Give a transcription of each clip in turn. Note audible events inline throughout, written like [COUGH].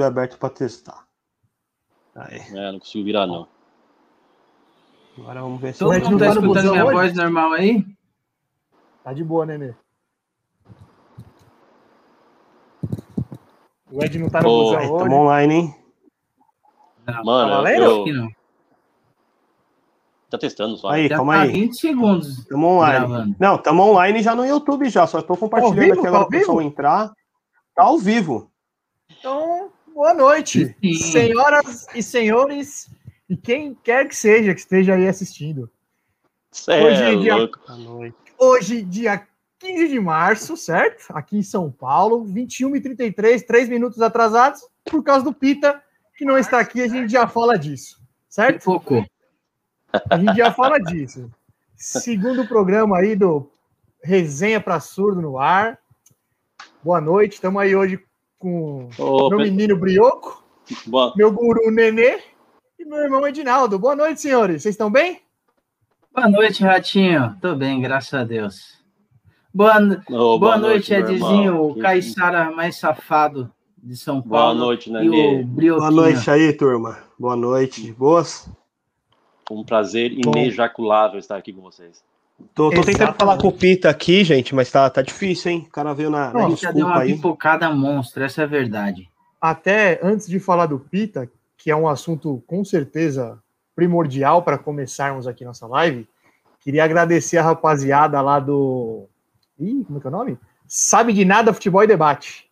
aberto para testar. Aí. É, não consigo virar, não. Agora vamos ver se... Todo mundo tá escutando minha hoje? voz normal aí? Tá de boa, Nenê. O Ed não tá no oh, busão hoje. Tamo online, hein? Não, Mano, tá eu... não. Tá testando só. Aí, calma tá aí. 20 segundos. Tamo online. Gravando. Não, tamo online já no YouTube já. Só tô compartilhando vivo, aqui agora tá pro pessoal entrar. Tá ao vivo. Então, boa noite, Sim. senhoras e senhores, e quem quer que seja que esteja aí assistindo. Cê hoje, é dia... hoje, dia 15 de março, certo? Aqui em São Paulo, 21h33, 3 minutos atrasados, por causa do Pita, que não está aqui, a gente já fala disso, certo? Pouco. A gente já fala disso. Segundo programa aí do Resenha para Surdo no ar. Boa noite, estamos aí hoje com Ô, meu menino Brioco, Boa. meu guru Nenê e meu irmão Edinaldo. Boa noite, senhores. Vocês estão bem? Boa noite, Ratinho. Tô bem, graças a Deus. Boa, oh, boa, boa, noite, noite Edzinho, o Caissara mais safado de São Paulo. Boa noite, Nenê. Boa noite aí, turma. Boa noite. Boas? Um prazer inejaculável estar aqui com vocês. Tô, tô tentando falar com o Pita aqui, gente, mas tá, tá difícil, hein? O cara veio na. Não, já deu uma aí. pipocada monstro, essa é a verdade. Até antes de falar do Pita, que é um assunto com certeza primordial para começarmos aqui nossa live, queria agradecer a rapaziada lá do. Ih, como é que é o nome? Sabe de nada Futebol e Debate.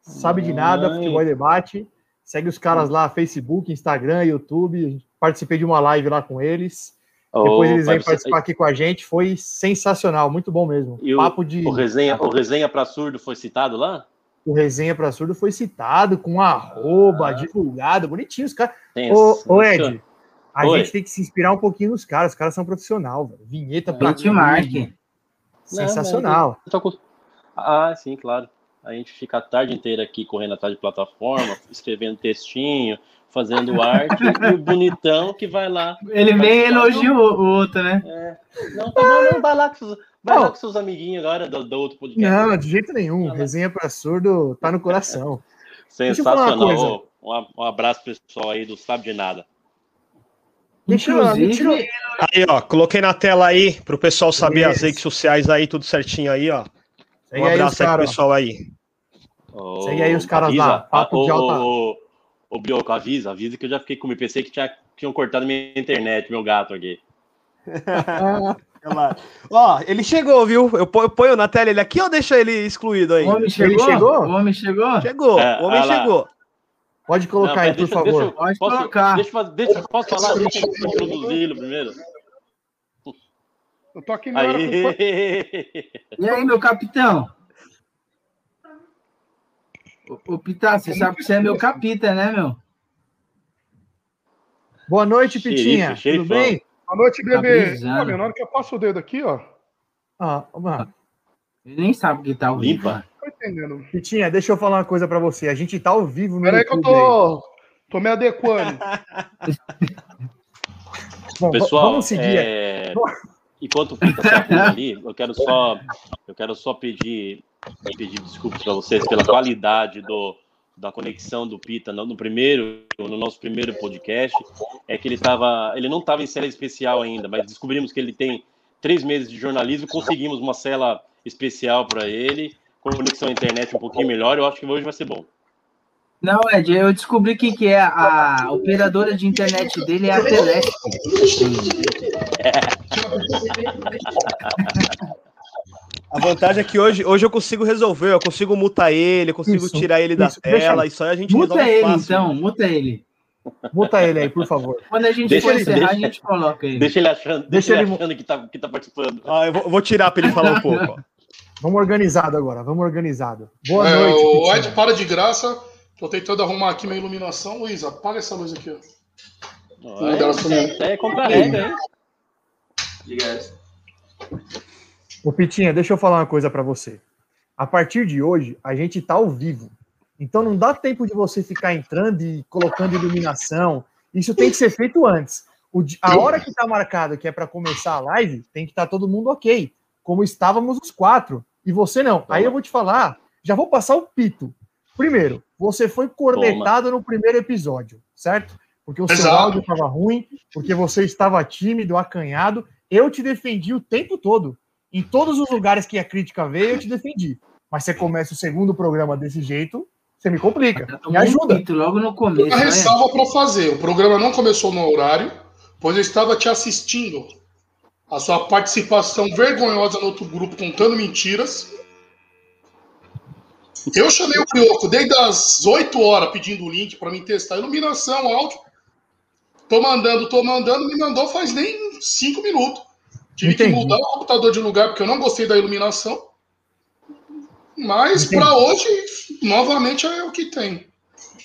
Sabe de nada Futebol e Debate. Segue os caras lá, Facebook, Instagram, YouTube. Participei de uma live lá com eles. Depois eles vêm participar aqui com a gente. Foi sensacional, muito bom mesmo. E Papo o, de. O resenha, o resenha para surdo foi citado lá? O resenha para surdo foi citado com arroba, ah. divulgado, bonitinho. Os caras. Ô, ô, Ed, a Oi. gente tem que se inspirar um pouquinho nos caras. Os caras são profissional, velho. Vinheta para. Benchmark. Sensacional. Não, com... Ah, sim, claro. A gente fica a tarde inteira aqui correndo atrás de plataforma, [LAUGHS] escrevendo textinho, fazendo [LAUGHS] arte, e o bonitão que vai lá. Ele vem e elogia o outro, né? É. Não, tá bom, não, vai lá com seus, vai lá com seus amiguinhos agora do, do outro podcast. Não, de jeito nenhum. Resenha para surdo tá no coração. Sensacional. Um, um abraço pessoal aí do Sabe de Nada. Inclusive... Aí, ó, coloquei na tela aí pro pessoal saber as redes sociais aí, tudo certinho aí, ó. Um abraço aí, aí pro pessoal aí. Oh, Segue aí os caras avisa, lá. Papo oh, de alta. Oh, Ô, Brioco, avisa, avisa que eu já fiquei com o PC que tinha, tinham cortado minha internet, meu gato aqui. Ó, ele chegou, viu? Eu ponho na tela ele aqui ou deixa ele excluído aí? O homem chegou? Ele chegou? O homem chegou? Chegou, é, o homem chegou. Pode colocar Não, aí, deixa, por favor. Deixa, Pode posso, colocar. Deixa, deixa, posso falar? Deixa eu introduzi-lo primeiro. Eu tô aqui na hora. E aí, meu capitão? Ô, Pita, você sabe que você é meu capita, né, meu? Boa noite, Pitinha. Xerife, Tudo bem? Boa noite, bebê. Tá na hora que eu passo o dedo aqui, ó. Ah, mano. Ele nem sabe que tá ao vivo. Limpa. Tô entendendo. Pitinha, deixa eu falar uma coisa pra você. A gente tá ao vivo no Peraí que eu tô, tô me adequando. [LAUGHS] Bom, Pessoal, vamos seguir. É... Enquanto o Pita tá ali, eu quero só, eu quero só pedir e pedir desculpas para vocês pela qualidade do, da conexão do Pita no, no, primeiro, no nosso primeiro podcast, é que ele tava, ele não estava em cela especial ainda, mas descobrimos que ele tem três meses de jornalismo, conseguimos uma cela especial para ele, com conexão à internet um pouquinho melhor, eu acho que hoje vai ser bom. Não, Ed, eu descobri que, que é a operadora de internet dele é a Teleste. É. [LAUGHS] [LAUGHS] [LAUGHS] A vantagem é que hoje, hoje eu consigo resolver, eu consigo mutar ele, eu consigo isso, tirar ele da isso, tela, isso aí a gente muta ele, fácil. então, muta ele. Muta ele aí, por favor. Quando a gente deixa for ele, encerrar, deixa, a gente coloca ele. Deixa ele achando, deixa, deixa ele achando que, tá, que tá participando. Ah, eu vou, vou tirar para ele falar um pouco. [LAUGHS] Vamos organizado agora, vamos organizado. Boa é, noite. O Ed para de graça. Tô tentando arrumar aqui minha iluminação. Luiz, apaga essa luz aqui, ó. É, é contra a regra, hein? Diga Ô, Pitinha, deixa eu falar uma coisa para você. A partir de hoje, a gente tá ao vivo. Então não dá tempo de você ficar entrando e colocando iluminação. Isso tem que ser feito antes. O, a hora que tá marcado, que é para começar a live, tem que estar tá todo mundo ok. Como estávamos os quatro. E você não. Aí eu vou te falar, já vou passar o pito. Primeiro, você foi cornetado Toma. no primeiro episódio, certo? Porque o Exato. seu áudio estava ruim, porque você estava tímido, acanhado. Eu te defendi o tempo todo. Em todos os lugares que a crítica veio, eu te defendi. Mas você começa o segundo programa desse jeito, você me complica. Me ajuda. Logo no começo. Uma ressalva para fazer. O programa não começou no horário, pois eu estava te assistindo. A sua participação vergonhosa no outro grupo contando mentiras. Eu chamei o Brioco desde as 8 horas pedindo o link para mim testar iluminação, áudio. Tô mandando, tô mandando, me mandou faz nem 5 minutos. Tive Entendi. que mudar o computador de lugar porque eu não gostei da iluminação. Mas para hoje, novamente, é o que tem.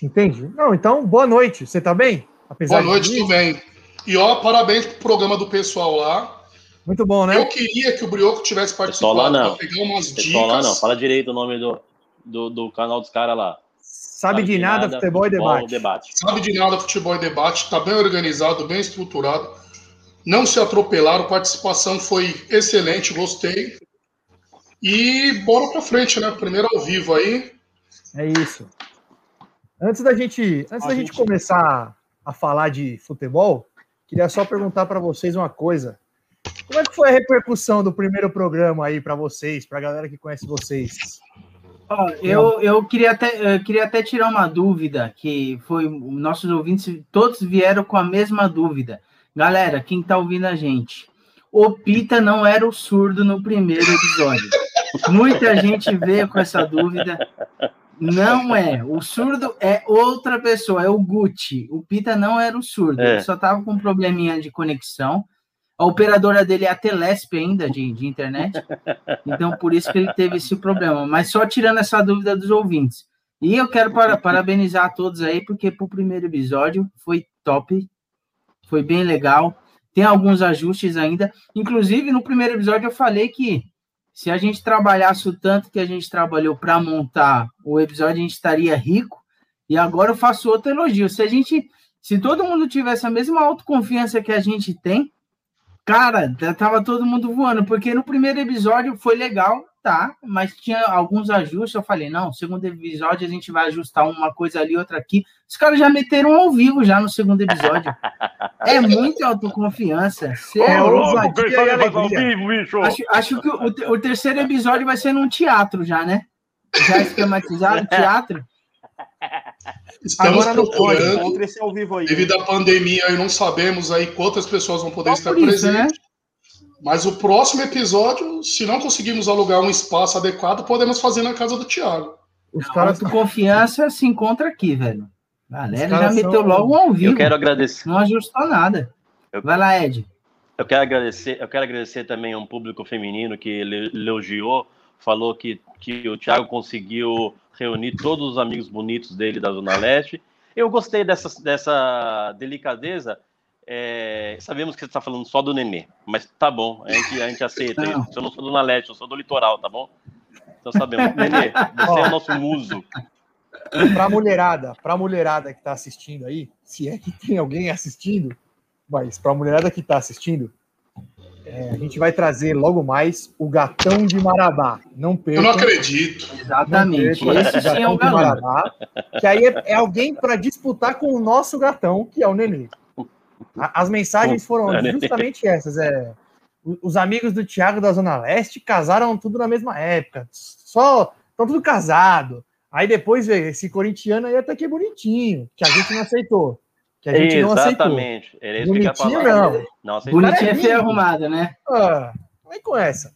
Entendi. Não, então, boa noite. Você tá bem? Apesar boa noite, tudo bem. E ó, parabéns pro programa do pessoal lá. Muito bom, né? Eu queria que o Brioco tivesse participado lá não. pegar umas dicas. lá não. Fala direito o nome do, do, do canal dos caras lá. Sabe, Sabe de, de nada, nada, futebol, e debate. debate. Sabe de nada, futebol e debate. Tá bem organizado, bem estruturado. Não se atropelaram, participação foi excelente, gostei. E bora para frente, né? Primeiro ao vivo aí. É isso. Antes da gente, antes a da gente... gente começar a falar de futebol, queria só perguntar para vocês uma coisa. Como é que foi a repercussão do primeiro programa aí para vocês, para a galera que conhece vocês? Oh, eu, eu, queria até, eu queria até tirar uma dúvida, que foi nossos ouvintes, todos vieram com a mesma dúvida. Galera, quem está ouvindo a gente, o Pita não era o surdo no primeiro episódio. Muita gente veio com essa dúvida. Não é. O surdo é outra pessoa, é o Gucci. O Pita não era o surdo, é. ele só estava com um probleminha de conexão. A operadora dele é a Telesp ainda, de, de internet. Então, por isso que ele teve esse problema. Mas só tirando essa dúvida dos ouvintes. E eu quero para, parabenizar a todos aí, porque para o primeiro episódio foi top. Foi bem legal. Tem alguns ajustes ainda. Inclusive, no primeiro episódio eu falei que se a gente trabalhasse o tanto que a gente trabalhou para montar o episódio, a gente estaria rico. E agora eu faço outro elogio. Se a gente, se todo mundo tivesse a mesma autoconfiança que a gente tem, cara, tava todo mundo voando, porque no primeiro episódio foi legal, tá, mas tinha alguns ajustes. Eu falei, não, segundo episódio a gente vai ajustar uma coisa ali, outra aqui. Os caras já meteram ao vivo já no segundo episódio. é [LAUGHS] muita autoconfiança. Você é ousadia e alegria. Acho, acho que o, o, terceiro episódio vai ser num teatro já, né? Já esquematizado, [LAUGHS] teatro. Estamos Agora procurando, ao vivo aí. Devido à pandemia, aí não sabemos aí quantas pessoas vão poder estar presentes. Né? Mas o próximo episódio, se não conseguirmos alugar um espaço adequado, podemos fazer na casa do Thiago. Os caras com confiança se encontra aqui, velho. Galera já meteu são... logo ao vivo. Eu quero agradecer. Não ajustou nada. Eu... Vai lá, Ed. Eu quero agradecer, eu quero agradecer também a um público feminino que elogiou, falou que, que o Thiago conseguiu reunir todos os amigos bonitos dele da Zona Leste. Eu gostei dessa, dessa delicadeza é, sabemos que você está falando só do Nenê, mas tá bom, a gente, a gente aceita não. Eu não sou do Naleste, eu sou do litoral, tá bom? Então sabemos. [LAUGHS] Nenê, você é o nosso muso. Para mulherada, para mulherada que está assistindo aí, se é que tem alguém assistindo, mas para a mulherada que está assistindo, é, a gente vai trazer logo mais o gatão de Marabá. Não perca. Eu não acredito. Exatamente. Não perca, Esse sim é o gatão de Marabá. Que aí é, é alguém para disputar com o nosso gatão, que é o Nenê. As mensagens foram justamente essas. É, os amigos do Thiago da Zona Leste casaram tudo na mesma época. Só estão tudo casado. Aí depois, vê, esse corintiano aí até que é bonitinho, que a gente não aceitou. Que a gente Exatamente. não aceitou. Bonitinho não. não bonitinho é feio arrumado, né? Ah, vai com essa.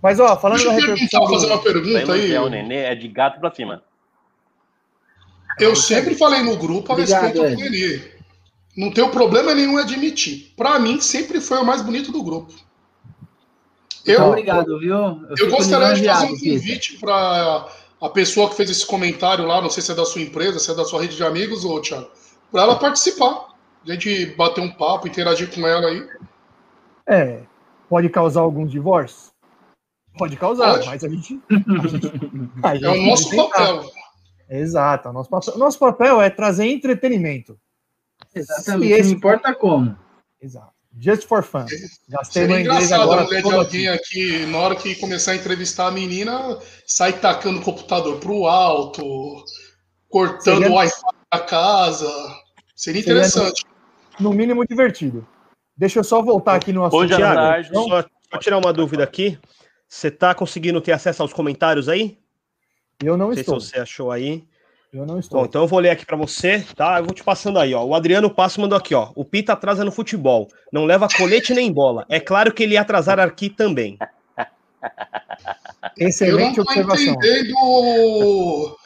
Mas, ó, falando Deixa da repercussão... fazer uma pergunta aí. É o nenê, é de gato pra cima. Eu sempre falei no grupo a respeito do nenê. Não tenho problema nenhum em admitir. Para mim, sempre foi o mais bonito do grupo. Eu, então, obrigado, viu? Eu, eu gostaria de fazer um convite para a pessoa que fez esse comentário lá, não sei se é da sua empresa, se é da sua rede de amigos, ou Thiago, para ela participar. A gente bater um papo, interagir com ela aí. É, pode causar algum divórcio? Pode causar, pode. mas a gente, a gente, [LAUGHS] a gente, É o nosso papel. Exato, o nosso papel, nosso papel é trazer entretenimento. Exatamente. Se esse... Não importa como. Exato. Just for fun. Gastei Seria engraçado agora, a mulher de alguém aqui, na hora que começar a entrevistar a menina, sai tacando o computador pro alto, cortando Seria... o Wi-Fi da casa. Seria interessante. Seria, no mínimo, divertido. Deixa eu só voltar aqui no assunto. Hoje à tarde, só, só tirar uma dúvida aqui. Você está conseguindo ter acesso aos comentários aí? Eu não, não estou. Se você achou aí. Eu não estou. Bom, então eu vou ler aqui para você, tá? Eu vou te passando aí, ó. O Adriano Passo mandou aqui, ó. O Pita atrasa no futebol. Não leva colete nem bola. É claro que ele ia atrasar aqui também. [LAUGHS] Excelente eu não observação. entendendo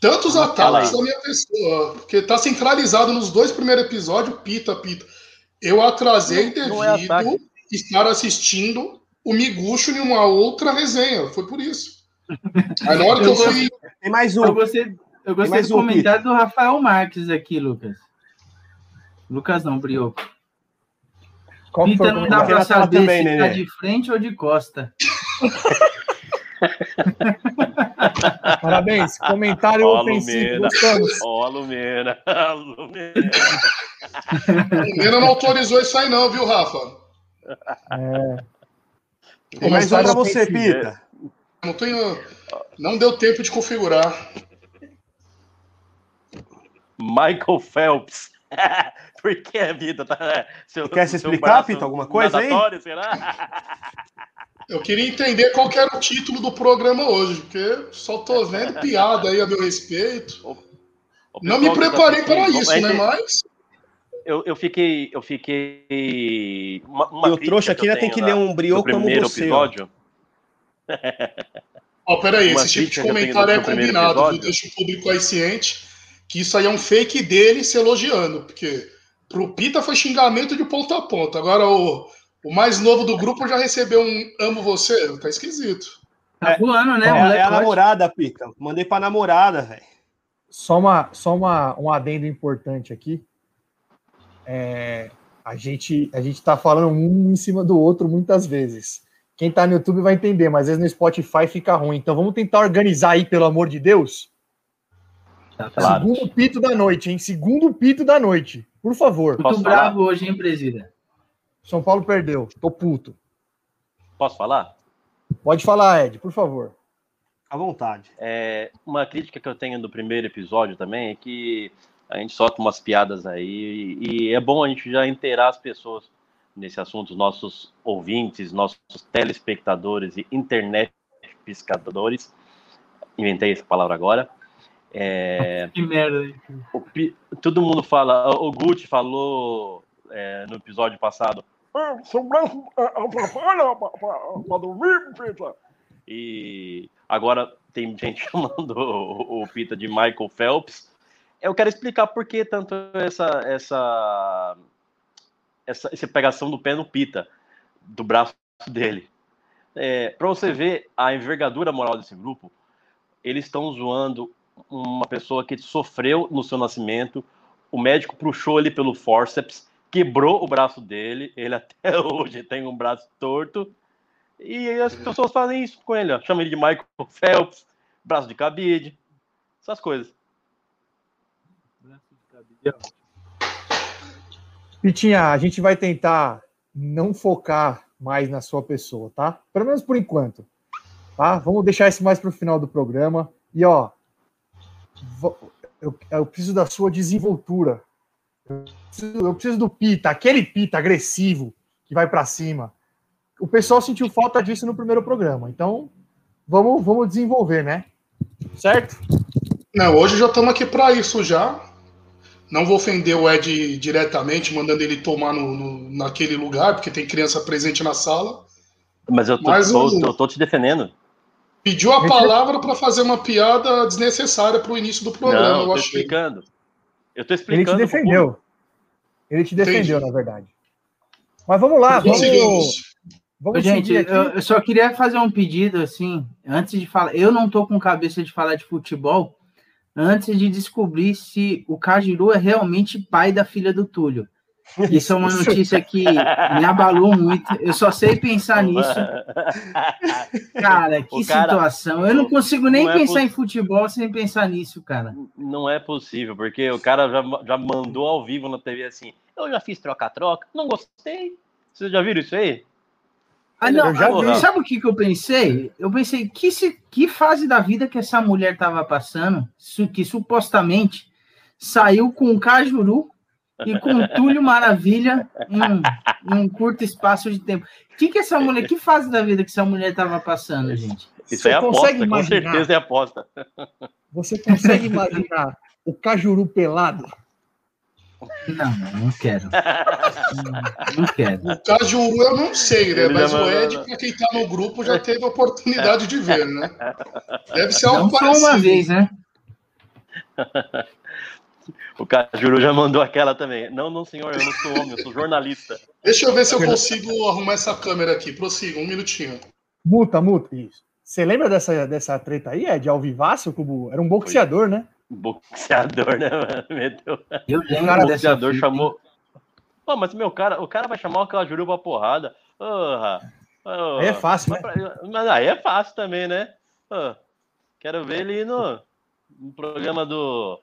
tantos ataques da minha pessoa, porque tá centralizado nos dois primeiros episódios, Pita, Pita. Eu atrasei não, devido é estar assistindo o Miguxo em uma outra resenha. Foi por isso. Aí na hora que eu, fui. Tem mais um. Eu gostei, eu gostei do um, comentário do Rafael Marques aqui, Lucas. Lucas não, Brioco. Qual Pita não dá para saber também, se tá de frente ou de costa. [LAUGHS] Parabéns, comentário oh, ofensivo. Ó, oh, Lumena. [LAUGHS] Lumena. Lumena não autorizou isso aí, não, viu, Rafa? É. Tem mais um para você, Pita. Não tenho. Não deu tempo de configurar. Michael Phelps. [LAUGHS] Por que a vida tá. Seu, Quer se explicar, Pita, alguma coisa aí? Será? Eu queria entender qual que era o título do programa hoje, porque só tô vendo piada aí a meu respeito. O, o Não me tá preparei tá para isso, né? Mas. Eu, eu fiquei. Eu fiquei. Uma, uma e o trouxa aqui ainda tem que ler um brioco como você. Episódio. Ó, [LAUGHS] oh, peraí, esse tipo de comentário é combinado, viu? Deixa o público aí ciente que isso aí é um fake dele se elogiando, porque pro Pita foi xingamento de ponta a ponta. Agora o, o mais novo do grupo já recebeu um amo você, tá esquisito. Tá voando, né? É, é a namorada, Pita. Mandei pra namorada, velho. Só, uma, só uma, um adendo importante aqui. É, a gente a gente tá falando um em cima do outro muitas vezes. Quem está no YouTube vai entender, mas às vezes no Spotify fica ruim. Então vamos tentar organizar aí, pelo amor de Deus. Tá claro. Segundo pito da noite, hein? Segundo pito da noite. Por favor. Muito Posso bravo falar? hoje, hein, presida? São Paulo perdeu. Tô puto. Posso falar? Pode falar, Ed, por favor. À vontade. É, uma crítica que eu tenho do primeiro episódio também é que a gente solta umas piadas aí e, e é bom a gente já inteirar as pessoas nesse assunto, os nossos ouvintes, nossos telespectadores e internet pescadores. Inventei essa palavra agora. É, que merda. O, todo mundo fala. O Gucci falou é, no episódio passado. E agora tem gente chamando o, o Pita de Michael Phelps. Eu quero explicar por que tanto essa, essa essa, essa pegação do pé no pita, do braço dele. É, para você ver a envergadura moral desse grupo, eles estão zoando uma pessoa que sofreu no seu nascimento, o médico puxou ele pelo forceps, quebrou o braço dele, ele [LAUGHS] até hoje tem um braço torto, e as pessoas fazem isso com ele, ó. chamam ele de Michael [LAUGHS] Phelps, braço de cabide, essas coisas. Braço de cabide Pitinha, a gente vai tentar não focar mais na sua pessoa, tá? Pelo menos por enquanto. Tá? Vamos deixar isso mais para o final do programa. E ó, eu, eu preciso da sua desenvoltura. Eu preciso, eu preciso do pita, aquele pita agressivo que vai para cima. O pessoal sentiu falta disso no primeiro programa. Então, vamos, vamos desenvolver, né? Certo? Não, hoje já estamos aqui para isso já. Não vou ofender o Ed diretamente, mandando ele tomar no, no, naquele lugar, porque tem criança presente na sala. Mas eu tô, Mas tô, eu tô te defendendo. Pediu a palavra para fazer uma piada desnecessária para o início do programa. Não, eu tô achei. explicando. Eu tô explicando. Ele te defendeu. Ele te defendeu, Entendi. na verdade. Mas vamos lá, vamos. Vamos Gente, eu, eu, só queria fazer um pedido assim, antes de falar. Eu não tô com cabeça de falar de futebol, antes de descobrir se o Cajiru é realmente pai da filha do Túlio. Isso é uma notícia que me abalou muito. Eu só sei pensar nisso. [LAUGHS] Cara, que cara, situação. Eu não consigo nem não é pensar em futebol sem pensar nisso, cara. Não é possível, porque o cara já, já mandou ao vivo na TV assim: eu já fiz troca-troca, não gostei. Vocês já viram isso aí? Ah, não, já sabe o que, que eu pensei? Eu pensei, que, se, que fase da vida que essa mulher estava passando, que supostamente saiu com o Cajuru e com Túlio Maravilha em, um curto espaço de tempo. O que, que essa mulher, que fase da vida que essa mulher estava passando, gente? Isso é aposta, imaginar, com certeza é aposta. Você consegue imaginar o Cajuru pelado? Não, não quero. [LAUGHS] Não, quero. O Cajuru eu não sei, né? Mas o Ed, para quem tá no grupo, já teve a oportunidade de ver, né? Deve ser algo não parecido. Só uma vez, né? O Cajuru já mandou aquela também. Não, não, senhor, eu não sou homem, eu sou jornalista. Deixa eu ver se eu consigo arrumar essa câmera aqui. Prossiga, um minutinho. Muta, muta, isso. Você lembra dessa, dessa treta aí, Ed? Ao vivaço? Era um boxeador, né? Boxeador, [LAUGHS] né, mano? Meteu. Eu lembro o boxeador chamou. Pô, mas meu cara, o cara vai chamar Cajuru pra porrada. Porra. Aí é fácil, né? Mas aí é fácil também, né? quero ver ele no, no programa do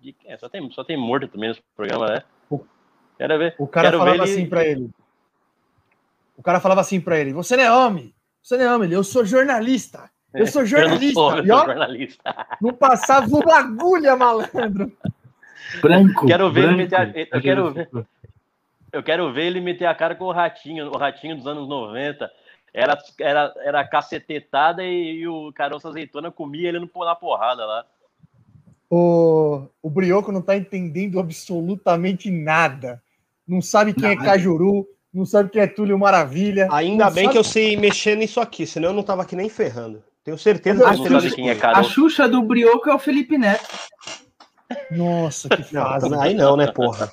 de, é, só, tem, só tem morto também nesse programa, né? Quero ver. O cara falava ele... assim para ele. O cara falava assim para ele: Você não é homem, você não é homem, eu sou jornalista. Eu sou jornalista. Eu não, sou, eu sou jornalista. não passava uma agulha, malandro. Branco. Quero ver branco, ele meter a, eu quero ver. Eu quero ver ele meter a cara com o ratinho, o ratinho dos anos 90. Era, era, era cacetetada e, e o caroço azeitona comia ele na porrada lá. O, o Brioco não está entendendo absolutamente nada. Não sabe quem é nada. é Cajuru, não sabe quem é Túlio Maravilha. Ainda bem sabe... que eu sei mexer nisso aqui, senão eu não tava aqui nem ferrando. Tenho certeza que não sabe quem é A Xuxa do Brioco é o Felipe Neto. Nossa, que fase. Aí não, né, porra?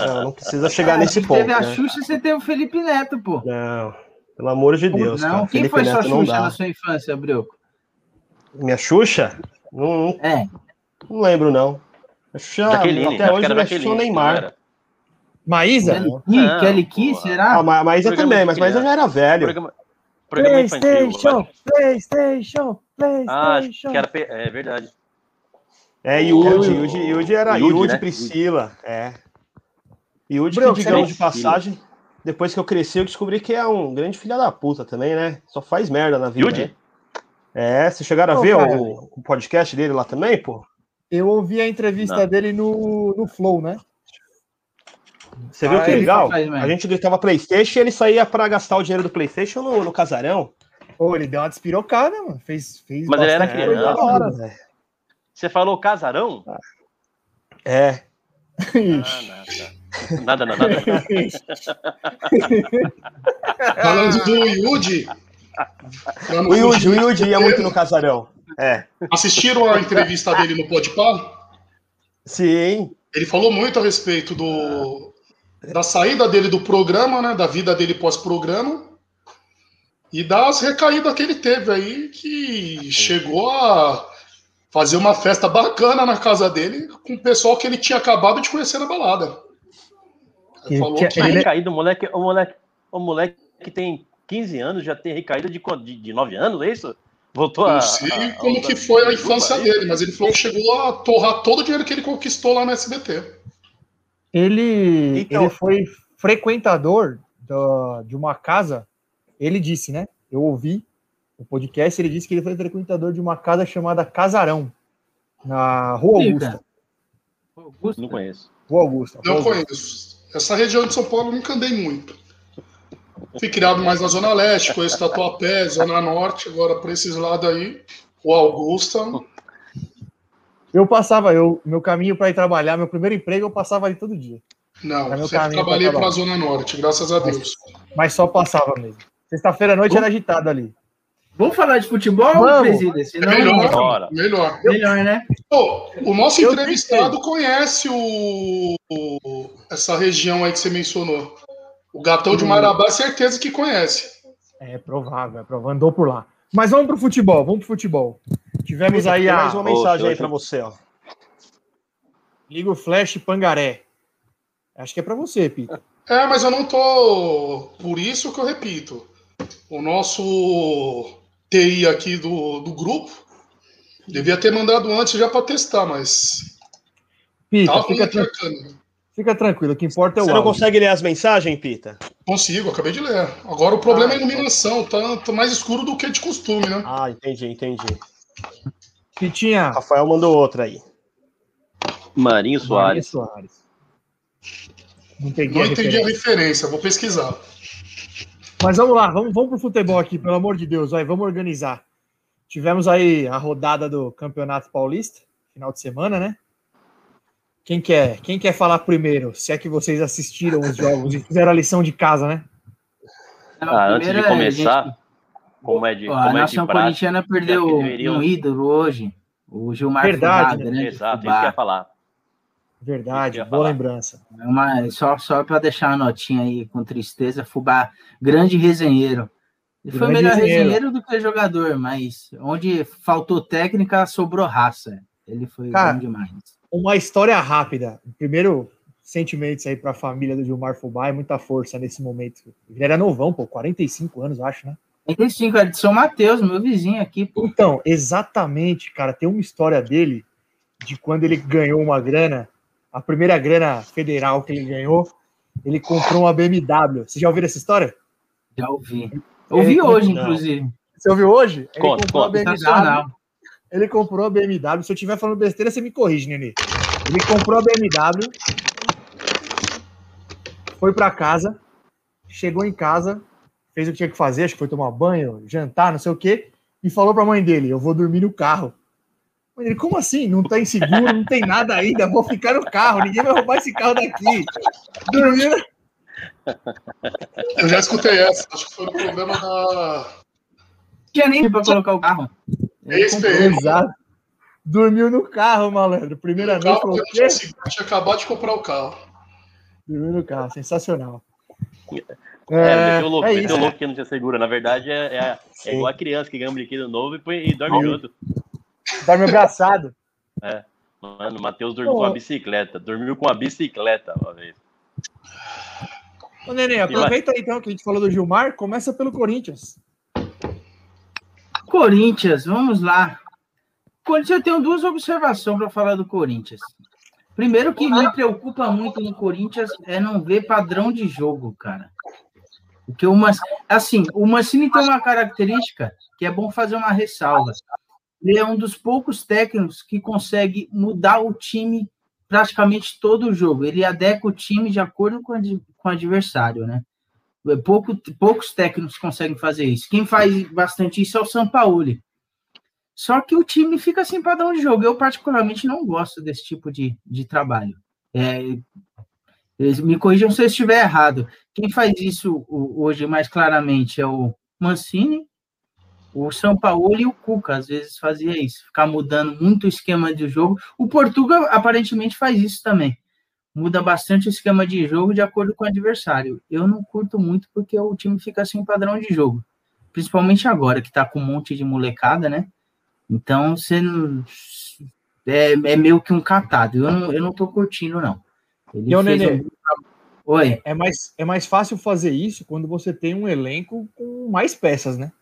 Não, não precisa chegar ah, nesse ponto. Teve a né? Xuxa, você teve o Felipe Neto, pô. Não, pelo amor de Deus. Não, cara. quem Felipe foi Neto sua Xuxa na sua infância, Brioco? Minha Xuxa? Não, é. Não lembro, não. Já, Jaqueline, até hoje ele achou o Neymar. Maísa? Kelly, Key, será? Ah, Maísa também, mas Maísa já era velho. Programa, programa PlayStation, PlayStation, PlayStation. Ah, que era, é verdade. É, Yudi, Yudi, Yudi era Yudi, Yudi né? Priscila, é. Yudi, que digamos de passagem, depois que eu cresci, eu descobri que é um grande filho da puta também, né? Só faz merda na vida. Yudi? Né? É, vocês chegaram a ver o, o, podcast dele lá também, pô? Eu ouvi a entrevista Não. dele no, no Flow, né? Você viu ah, que legal? A gente gritava Playstation e ele saía para gastar o dinheiro do Playstation no, no casarão. Pô, ele deu uma despirocada, mano. Fez, fez Mas ele era criança. Hora, Você falou casarão? É. Ah, nada, nada, nada. [LAUGHS] Falando do Yudi. O Yudi, o Yudi ia muito no casarão. É. Assistiram a entrevista dele no Podpah? Sim. Ele falou muito a respeito do, da saída dele do programa, né? Da vida dele pós-programa. E das recaídas que ele teve aí, que chegou a fazer uma festa bacana na casa dele com o pessoal que ele tinha acabado de conhecer na balada. Ele falou tinha, que... ele... recaído, o moleque, o moleque, o moleque que tem 15 anos já tem recaída de, de, de 9 anos, é isso? Voltou Não sei a, como a, que foi a infância dele, mas ele falou que chegou a torrar todo o dinheiro que ele conquistou lá no SBT. Ele, então, ele foi frequentador do, de uma casa, ele disse, né? Eu ouvi o podcast, ele disse que ele foi frequentador de uma casa chamada Casarão, na Rua Augusta. Augusta? Não conheço. Rua Augusta. Não conheço. Essa região de São Paulo nunca andei muito. Fui criado mais na Zona Leste, conheço Tatuapé, Zona Norte, agora por esses lados aí, o Augusta. Eu passava, eu, meu caminho para ir trabalhar, meu primeiro emprego, eu passava ali todo dia. Não, eu trabalhei para a Zona Norte, graças a Deus. Mas, mas só passava mesmo. Sexta-feira à noite era agitado ali. Vamos falar de futebol, presidente? Senão... Melhor, melhor. Melhor, né? Pô, o nosso eu entrevistado conhece o, o, essa região aí que você mencionou. O Gatão de Marabá, certeza que conhece. É provável, é provável. Andou por lá. Mas vamos pro futebol, vamos pro futebol. Tivemos aí a... mais uma mensagem aí para você, ó. Liga o Flash Pangaré. Acho que é para você, Pita. É, mas eu não tô. Por isso que eu repito. O nosso TI aqui do, do grupo devia ter mandado antes já para testar, mas. Pita, fica, tranquilo. fica tranquilo, o que importa é o. Você não áudio. consegue ler as mensagens, Pita? Consigo, acabei de ler. Agora o problema ah, é a iluminação, tá, tá mais escuro do que de costume, né? Ah, entendi, entendi. Pitinha. Rafael mandou outra aí. Marinho Soares. Marinho Soares. Não, não a entendi a referência, vou pesquisar. Mas vamos lá, vamos, vamos pro futebol aqui, pelo amor de Deus, vai, vamos organizar. Tivemos aí a rodada do Campeonato Paulista, final de semana, né? Quem quer, quem quer falar primeiro? Se é que vocês assistiram os jogos e fizeram a lição de casa, né? Ah, antes de começar, gente... como é de. Como a é nação corintiana perdeu deveriam... um ídolo hoje. O Gilmar Verdade, Fubá, né? Exato, isso que ia falar. Verdade, boa falar. lembrança. Uma, só só para deixar uma notinha aí com tristeza, Fubá, grande resenheiro. Ele foi melhor resenheiro. resenheiro do que jogador, mas onde faltou técnica, sobrou raça. Ele foi Cara, bom demais. Uma história rápida. Primeiro, sentimentos aí para a família do Gilmar Fubá e muita força nesse momento. Ele era novão, pô, 45 anos, acho, né? 45, é de São Mateus, meu vizinho aqui. Pô. Então, exatamente, cara, tem uma história dele de quando ele ganhou uma grana a primeira grana federal que ele ganhou, ele comprou uma BMW. Você já ouviu essa história? Já ouvi. Ouvi hoje, não. inclusive. Você ouviu hoje? Ele conta, comprou conta. a BMW. Ele comprou a BMW. Se eu estiver falando besteira, você me corrige, Nenê. Ele comprou a BMW, foi para casa, chegou em casa, fez o que tinha que fazer, acho que foi tomar banho, jantar, não sei o quê, e falou para a mãe dele: Eu vou dormir no carro. Ele, como assim? Não tem seguro, não tem nada ainda, vou ficar no carro, ninguém vai roubar esse carro daqui. Dormindo. Eu já escutei essa, acho que foi o problema da. Tinha nem para colocar o carro. Exato. Dormiu no carro, malandro. Primeira noite. Falou, tinha, tinha acabado de comprar o carro. Dormiu no carro, sensacional. É, é meteu louco, é meteu louco que não tinha seguro. Na verdade, é, é, é igual a criança que ganha um brinquedo novo e, e dorme junto. Dorme abraçado. É. Mano, o Matheus dormiu com a bicicleta. Dormiu com a bicicleta uma vez. Ô, Nenê, aproveita aí, então que a gente falou do Gilmar. Começa pelo Corinthians. Corinthians, vamos lá. Corinthians, eu tenho duas observações para falar do Corinthians. Primeiro, que me preocupa muito no Corinthians é não ver padrão de jogo, cara. Porque uma, assim, o Mancini tem uma característica que é bom fazer uma ressalva ele é um dos poucos técnicos que consegue mudar o time praticamente todo o jogo. Ele adequa o time de acordo com, com o adversário, né? Pouco, poucos técnicos conseguem fazer isso. Quem faz bastante isso é o Sampaoli. Só que o time fica sem padrão de jogo. Eu, particularmente, não gosto desse tipo de, de trabalho. É, me corrijam se eu estiver errado. Quem faz isso hoje mais claramente é o Mancini, o São Paulo e o Cuca às vezes fazia isso, ficar mudando muito o esquema de jogo. O Portugal aparentemente faz isso também. Muda bastante o esquema de jogo de acordo com o adversário. Eu não curto muito porque o time fica sem padrão de jogo. Principalmente agora, que tá com um monte de molecada, né? Então você não... é, é meio que um catado. Eu não, eu não tô curtindo, não. Ele e Nenê, um... Oi. É mais, é mais fácil fazer isso quando você tem um elenco com mais peças, né?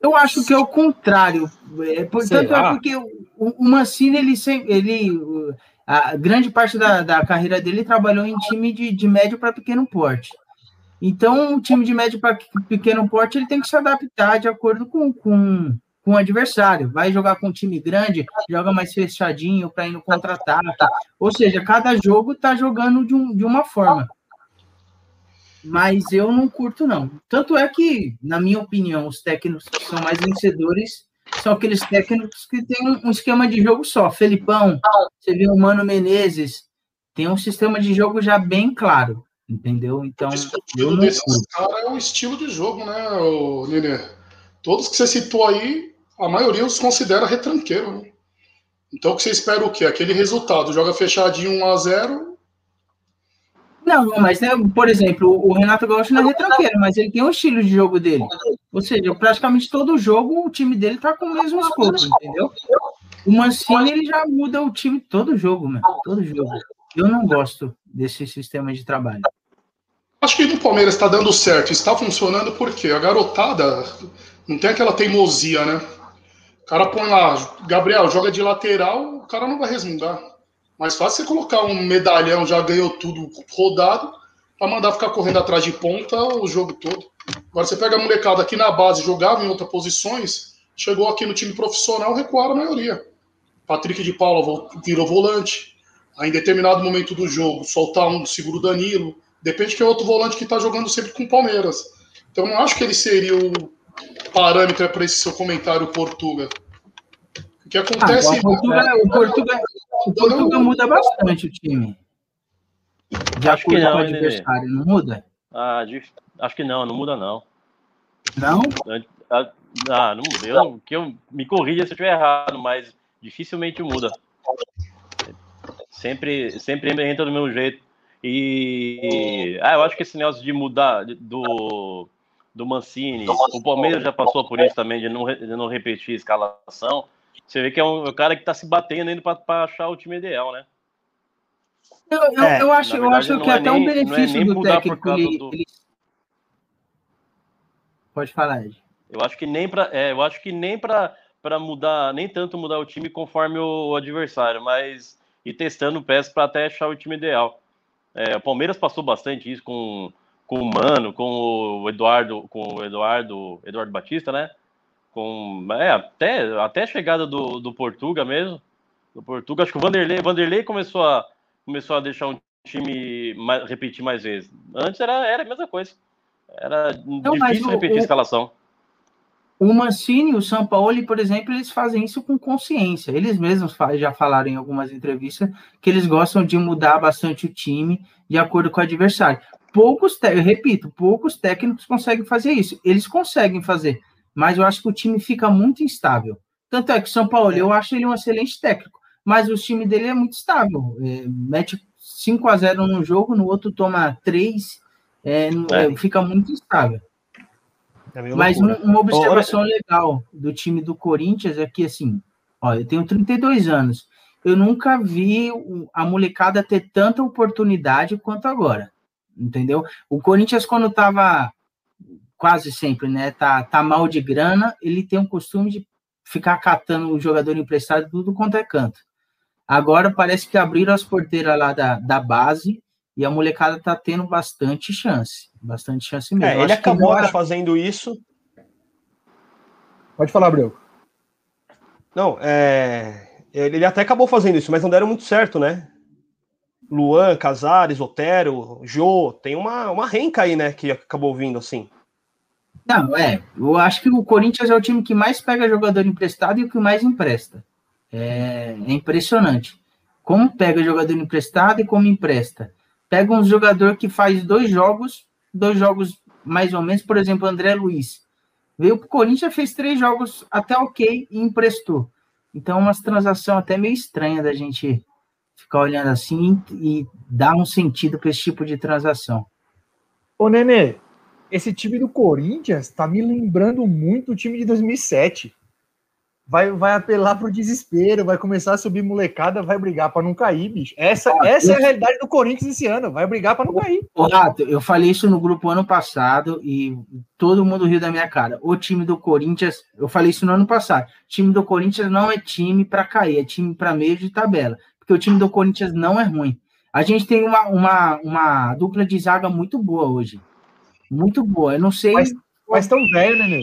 Eu acho que é o contrário. É, portanto, é porque o, o Mancini, ele, ele a grande parte da, da carreira dele trabalhou em time de, de médio para pequeno porte. Então, o time de médio para pequeno porte ele tem que se adaptar de acordo com, com, com o adversário. Vai jogar com um time grande, joga mais fechadinho para ir no contra-ataque. Ou seja, cada jogo está jogando de, um, de uma forma mas eu não curto, não. Tanto é que, na minha opinião, os técnicos que são mais vencedores são aqueles técnicos que têm um esquema de jogo só. Felipão, você viu o Mano Menezes, tem um sistema de jogo já bem claro, entendeu? Então, o desses caras é o estilo de jogo, né, Nenê? Todos que você citou aí, a maioria os considera retranqueiro, né? Então, o que você espera o quê? Aquele resultado, joga fechadinho 1 a 0 não, mas, né, por exemplo, o Renato Gaúcho não é retranqueiro, mas ele tem um estilo de jogo dele. Ou seja, praticamente todo jogo o time dele tá com o mesmo escopo, entendeu? O Mancini, ele já muda o time todo jogo, mano. Todo jogo. Eu não gosto desse sistema de trabalho. Acho que no Palmeiras está dando certo, está funcionando porque a garotada não tem aquela teimosia, né? Cara põe lá, Gabriel, joga de lateral, o cara não vai resmungar. Mais fácil você colocar um medalhão, já ganhou tudo rodado, para mandar ficar correndo atrás de ponta o jogo todo. Agora você pega a molecada aqui na base, jogava em outras posições, chegou aqui no time profissional, recuaram a maioria. Patrick de Paula virou volante. Aí, em determinado momento do jogo, soltar um seguro Danilo. Depende que é outro volante que está jogando sempre com o Palmeiras. Então, não acho que ele seria o parâmetro para esse seu comentário, Portuga. O que acontece. Ah, o Portuga, é, o Portuga, o Portuga muda bastante o time. De acho que não, adversário, não muda? Ah, acho que não, não muda não. Não? Ah, não muda. Eu, que eu me corrija se eu estiver errado, mas dificilmente muda. Sempre, sempre entra do mesmo jeito. E ah, eu acho que esse negócio de mudar do, do Mancini, o Palmeiras já passou por isso também, de não, de não repetir a escalação. Você vê que é um, é um cara que está se batendo ainda para achar o time ideal, né? Eu, eu, é, eu acho, eu acho que é até nem, um é benefício é do técnico. Ele, do... ele... Pode falar, Ed. Eu acho que nem para, é, eu acho que nem para para mudar, nem tanto mudar o time conforme o, o adversário, mas ir testando peças para até achar o time ideal. É, o Palmeiras passou bastante isso com, com o Mano, com o Eduardo, com o Eduardo, Eduardo Batista, né? Com é, até, até a chegada do, do Portuga mesmo. Do Portuga, acho que o Vanderlei, Vanderlei começou a começou a deixar um time mais, repetir mais vezes. Antes era, era a mesma coisa. Era Não, difícil repetir o, a escalação. O Mancini e o São Paulo, por exemplo, eles fazem isso com consciência. Eles mesmos já falaram em algumas entrevistas que eles gostam de mudar bastante o time de acordo com o adversário. Poucos, eu repito, poucos técnicos conseguem fazer isso. Eles conseguem fazer, mas eu acho que o time fica muito instável. Tanto é que o São Paulo, eu acho ele um excelente técnico, mas o time dele é muito estável. É, mete 5 a 0 num jogo, no outro toma 3, é, é. fica muito instável. É Mas um, uma observação legal do time do Corinthians é que, assim, ó, eu tenho 32 anos. Eu nunca vi a molecada ter tanta oportunidade quanto agora. Entendeu? O Corinthians, quando tava quase sempre, né? Tá, tá mal de grana, ele tem o costume de ficar catando o jogador emprestado tudo quanto é canto. Agora parece que abriram as porteiras lá da, da base e a molecada tá tendo bastante chance. Bastante chance mesmo. É, ele acabou fazendo isso. Pode falar, Breu. Não, é... ele até acabou fazendo isso, mas não deram muito certo, né? Luan, Casares, Otero, Jô, tem uma, uma renca aí, né, que acabou vindo assim. Não, é. Eu acho que o Corinthians é o time que mais pega jogador emprestado e o que mais empresta. É, é impressionante. Como pega jogador emprestado e como empresta. Pega um jogador que faz dois jogos, dois jogos mais ou menos, por exemplo, André Luiz. Veio para o Corinthians, fez três jogos até ok e emprestou. Então, uma transação até meio estranha da gente ficar olhando assim e dar um sentido para esse tipo de transação. Ô, Nenê, esse time do Corinthians está me lembrando muito o time de 2007 vai, vai apelar pro desespero, vai começar a subir molecada, vai brigar para não cair, bicho. Essa, ah, essa eu... é a realidade do Corinthians esse ano, vai brigar para não cair. Ô, Rato, eu falei isso no grupo ano passado e todo mundo riu da minha cara. O time do Corinthians, eu falei isso no ano passado. O time do Corinthians não é time para cair, é time para meio de tabela, porque o time do Corinthians não é ruim. A gente tem uma, uma, uma dupla de zaga muito boa hoje. Muito boa. Eu não sei. Mas, mas tão velho, né, meu?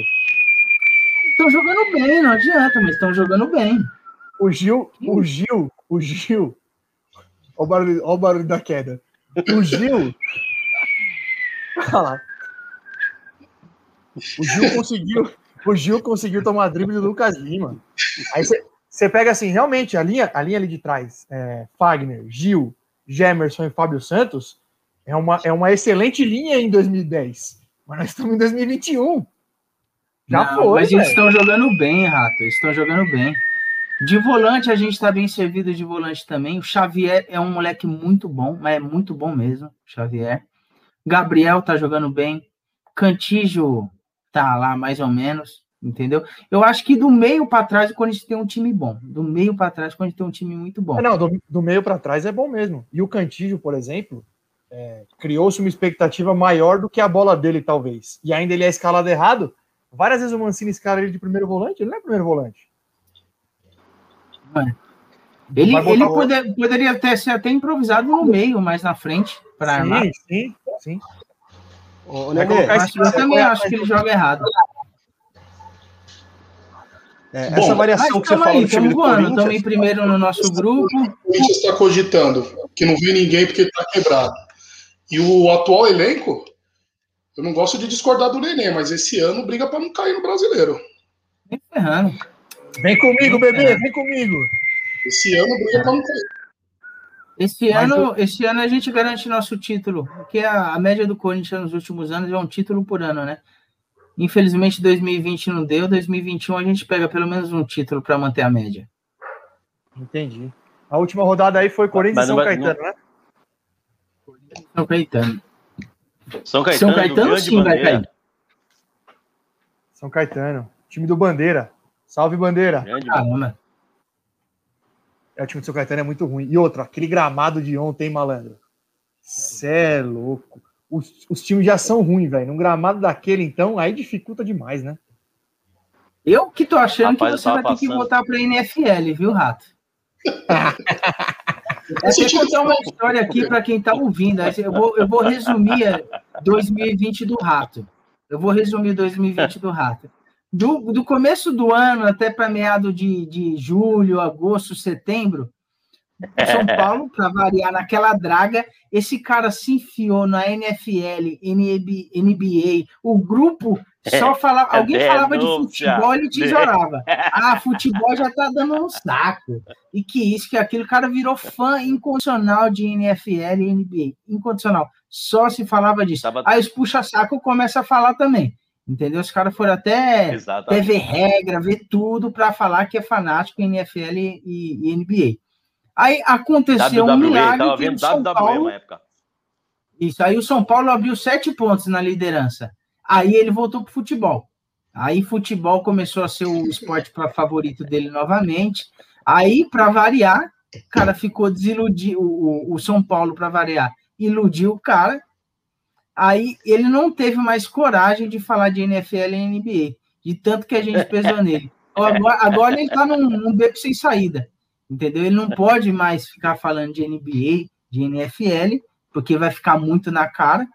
Estão jogando bem, não adianta, mas estão jogando bem. O Gil, o Gil, o Gil. Olha o barulho, olha o barulho da queda. O Gil. Olha lá. O Gil conseguiu. O Gil conseguiu tomar drible do Lucas Lima. Aí você pega assim, realmente, a linha, a linha ali de trás, é, Fagner, Gil, Gemerson e Fábio Santos, é uma, é uma excelente linha em 2010. Mas nós estamos em 2021. Já não, foi. Mas eles estão jogando bem, Rato. Eles estão jogando bem. De volante, a gente está bem servido de volante também. O Xavier é um moleque muito bom, mas é muito bom mesmo, Xavier. Gabriel tá jogando bem. Cantijo tá lá mais ou menos. Entendeu? Eu acho que do meio para trás o Corinthians tem um time bom. Do meio para trás o Corinthians tem um time muito bom. É, não, do, do meio para trás é bom mesmo. E o Cantígio, por exemplo, é, criou-se uma expectativa maior do que a bola dele, talvez. E ainda ele é escalado errado. Várias vezes o Mancini escala ele de primeiro volante, ele não é primeiro volante. É. Ele, ele pode, poderia ter ser até improvisado no meio, mais na frente, para armar. Sim, sim, sim. Ô, Nenê, eu também acho que ele joga errado. É, Bom, essa variação que você falou do time do voando, Estamos em primeiro no nosso grupo. O Corinthians está cogitando que não vê ninguém porque está quebrado. E o atual elenco, eu não gosto de discordar do Nenê, mas esse ano briga para não cair no brasileiro. Vem ferrando. Vem comigo, bebê, vem comigo. Esse ano briga para não cair. Esse ano, esse ano a gente garante nosso título, porque a, a média do Corinthians nos últimos anos é um título por ano, né? Infelizmente 2020 não deu, 2021 a gente pega pelo menos um título para manter a média. Entendi. A última rodada aí foi Corinthians e São Caetano, não... né? São Caetano. São Caetano, São Caetano sim vai cair. São Caetano, time do Bandeira. Salve Bandeira. Caramba. É, o time do São Caetano é muito ruim. E outro, aquele gramado de ontem, malandro. Cê é louco os, os times já são ruins, velho. Num gramado daquele, então, aí dificulta demais, né? Eu que tô achando Rapaz, que você vai passando. ter que voltar pra NFL, viu, Rato? [LAUGHS] Eu contar uma história aqui para quem está ouvindo. Eu vou, eu vou resumir 2020 do Rato. Eu vou resumir 2020 do Rato. Do, do começo do ano até para meado de, de julho, agosto, setembro, são [LAUGHS] Paulo, para variar naquela draga, esse cara se enfiou na NFL, NBA, o grupo só falava, alguém é falava de futebol e tesourava. [LAUGHS] Ah, futebol já tá dando um saco. E que isso, que aquilo, o cara virou fã incondicional de NFL e NBA. Incondicional. Só se falava disso. Aí os puxa-saco começa a falar também. Entendeu? Os caras foram até, até ver regra, ver tudo para falar que é fanático em NFL e, e NBA. Aí aconteceu WWE, um milagre. Tava vendo WWE Paulo, uma época. Isso, aí o São Paulo abriu sete pontos na liderança. Aí ele voltou para o futebol. Aí futebol começou a ser o esporte para favorito dele novamente. Aí, para variar, o cara ficou desiludido. O, o São Paulo, para variar, iludiu o cara. Aí ele não teve mais coragem de falar de NFL e NBA, de tanto que a gente pesou nele. Agora, agora ele está num, num beco sem saída entendeu? Ele não pode mais ficar falando de NBA, de NFL, porque vai ficar muito na cara.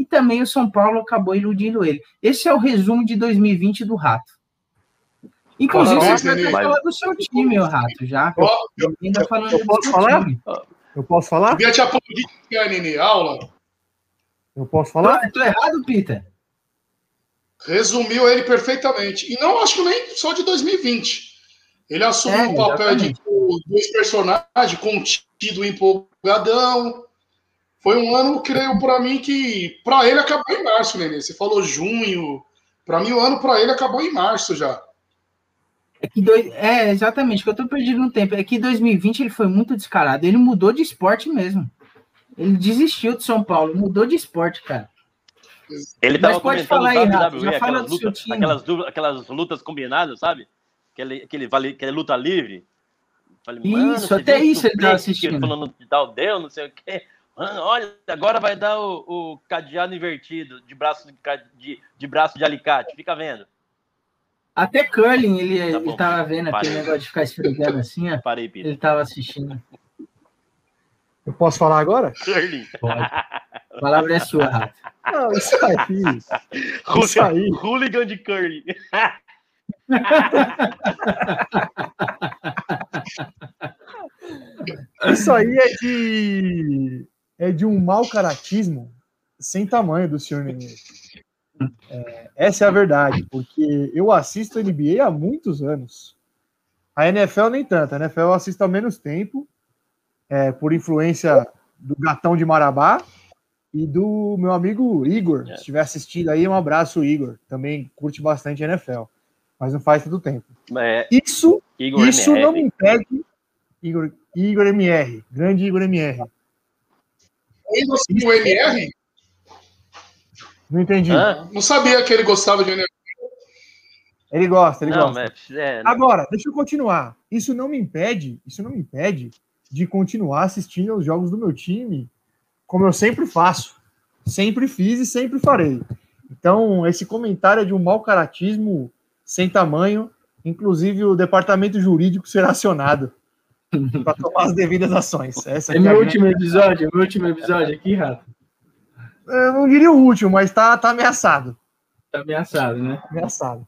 E também o São Paulo acabou iludindo ele. Esse é o resumo de 2020 do Rato. Inclusive, você vai falar do seu time, o Rato, já. Eu, ainda falando eu posso falar? Time. Eu posso falar? Eu te aplaudir, Nini, aula. Eu posso falar? Estou errado, Peter? Resumiu ele perfeitamente. E não acho que nem só de 2020. Ele assume é, o papel exatamente. de dois personagens, contido, empolgadão. Foi um ano, creio, para mim, que para ele acabou em março, Nenê. Você falou junho. Para mim, o ano para ele acabou em março já. É, que dois, é, exatamente, que eu tô perdido no tempo. É que 2020 ele foi muito descarado. Ele mudou de esporte mesmo. Ele desistiu de São Paulo, mudou de esporte, cara. Ele tava Mas pode falar aí, Rafa, WWE, aquelas, lutas, aquelas, aquelas lutas combinadas, sabe? aquele, aquele, vale, aquele luta livre. Falei, isso, até isso ele tá assistindo. Falando de tal deu, não sei o quê. Mano, olha, agora vai dar o, o cadeado invertido de braço de, de, de, braço de alicate. Fica vendo. Até curling ele, tá ele tava vendo Parei. aquele negócio de ficar esfregando assim, ó. Parei. Ele tava assistindo. Eu posso falar agora? Curling. Pode. A palavra é sua, Rato. Não, isso aí. [LAUGHS] Isso aí. Hooligan de curling. [LAUGHS] Isso aí é de é de um mau caratismo sem tamanho do senhor Nenê. É, essa é a verdade, porque eu assisto NBA há muitos anos. A NFL nem tanto, a NFL eu assisto há menos tempo, é, por influência do gatão de Marabá e do meu amigo Igor. Se estiver assistindo aí, um abraço, Igor. Também curte bastante NFL mas não faz todo tempo. É, isso Igor isso MR. não me impede. Igor, Igor MR, grande Igor MR. MR? Não entendi. Não sabia que ele gostava de MR. Ele gosta, ele não, gosta. Mas, é, Agora, deixa eu continuar. Isso não me impede, isso não me impede de continuar assistindo aos jogos do meu time, como eu sempre faço. Sempre fiz e sempre farei. Então, esse comentário é de um mau caratismo sem tamanho. Inclusive, o departamento jurídico será acionado [LAUGHS] para tomar as devidas ações. Essa é, é meu último episódio, é meu último episódio aqui, Rafa. Eu não diria o último, mas tá, tá ameaçado. Tá ameaçado, né? Ameaçado.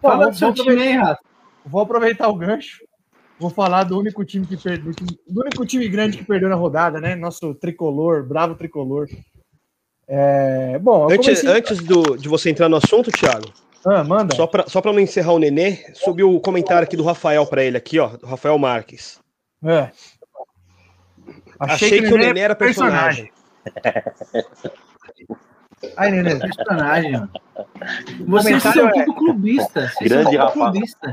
Fala do seu time aí, Rafa. Vou aproveitar o gancho. Vou falar do único time que perdeu, do único time grande que perdeu na rodada, né? Nosso tricolor, bravo tricolor. É, bom, antes, comecei... antes do, de você entrar no assunto, Thiago. Ah, manda. Só para só não encerrar o Nenê, subiu o comentário aqui do Rafael para ele, aqui, ó, do Rafael Marques. É. Achei, Achei que, que, o Nenê era personagem. personagem. [LAUGHS] Ai, Nenê. Personagem. Vocês são é... tudo clubista. Vocês Grande Rafa. Clubista.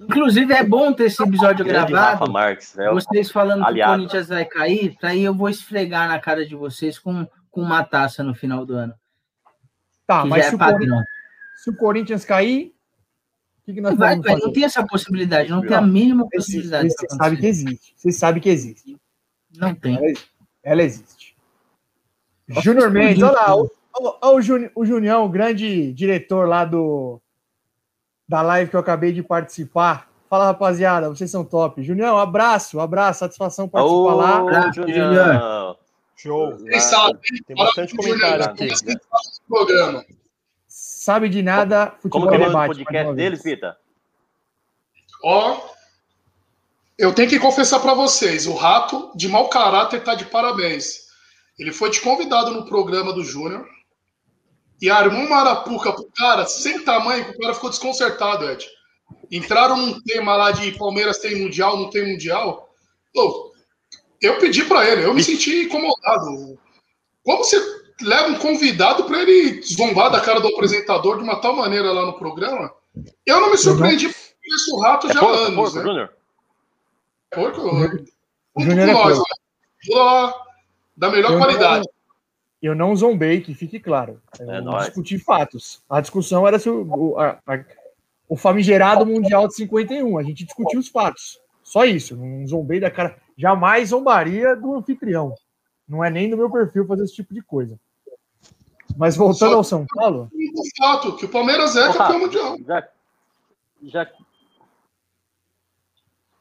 Inclusive, é bom ter esse episódio Grande gravado. Marques, né? Vocês falando Aliado. que o Corinthians vai cair, aí eu vou esfregar na cara de vocês com, com uma taça no final do ano. Tá, mas é se, o se, o Corinthians cair, que, que nós vai, vai, Não tem essa possibilidade, não tem a mínima possibilidade. Você sabe que existe. Você sabe que existe. Não tem. Ela, ela existe. Júnior Mendes, olha lá, o, o, o, Juni, o Junião, o grande diretor lá do da live que eu acabei de participar. Fala, rapaziada, vocês são top. Junião, abraço, abraço, satisfação participar Ô, lá. Junião. Show. tem bastante comentário aqui. Programa. Sabe de nada, futebol Como que é o podcast deles, Pita? Ó, eu tenho que confessar para vocês, o Rato, de mau caráter, tá de parabéns. Ele foi de convidado no programa do Júnior e armou uma arapuca pro cara sem tamanho que o cara ficou desconcertado, Ed. Entraram num tema lá de Palmeiras tem mundial, não tem mundial. Pô, eu pedi para ele, eu me senti incomodado. Como você leva um convidado para ele zombar da cara do apresentador de uma tal maneira lá no programa? Eu não me surpreendi uhum. porque conheço o rato já há é anos. Porco, né? Júnior. Porco, o Júnior é nós, né? da melhor eu qualidade. Não, eu não zombei, que fique claro. Eu é não discuti fatos. A discussão era se o, a, a, o famigerado Mundial de 51. A gente discutiu os fatos. Só isso. Não zombei da cara. Jamais zombaria do anfitrião. Não é nem no meu perfil fazer esse tipo de coisa. Mas voltando Só ao São Paulo. O fato que o Palmeiras é campeão mundial. Já, já...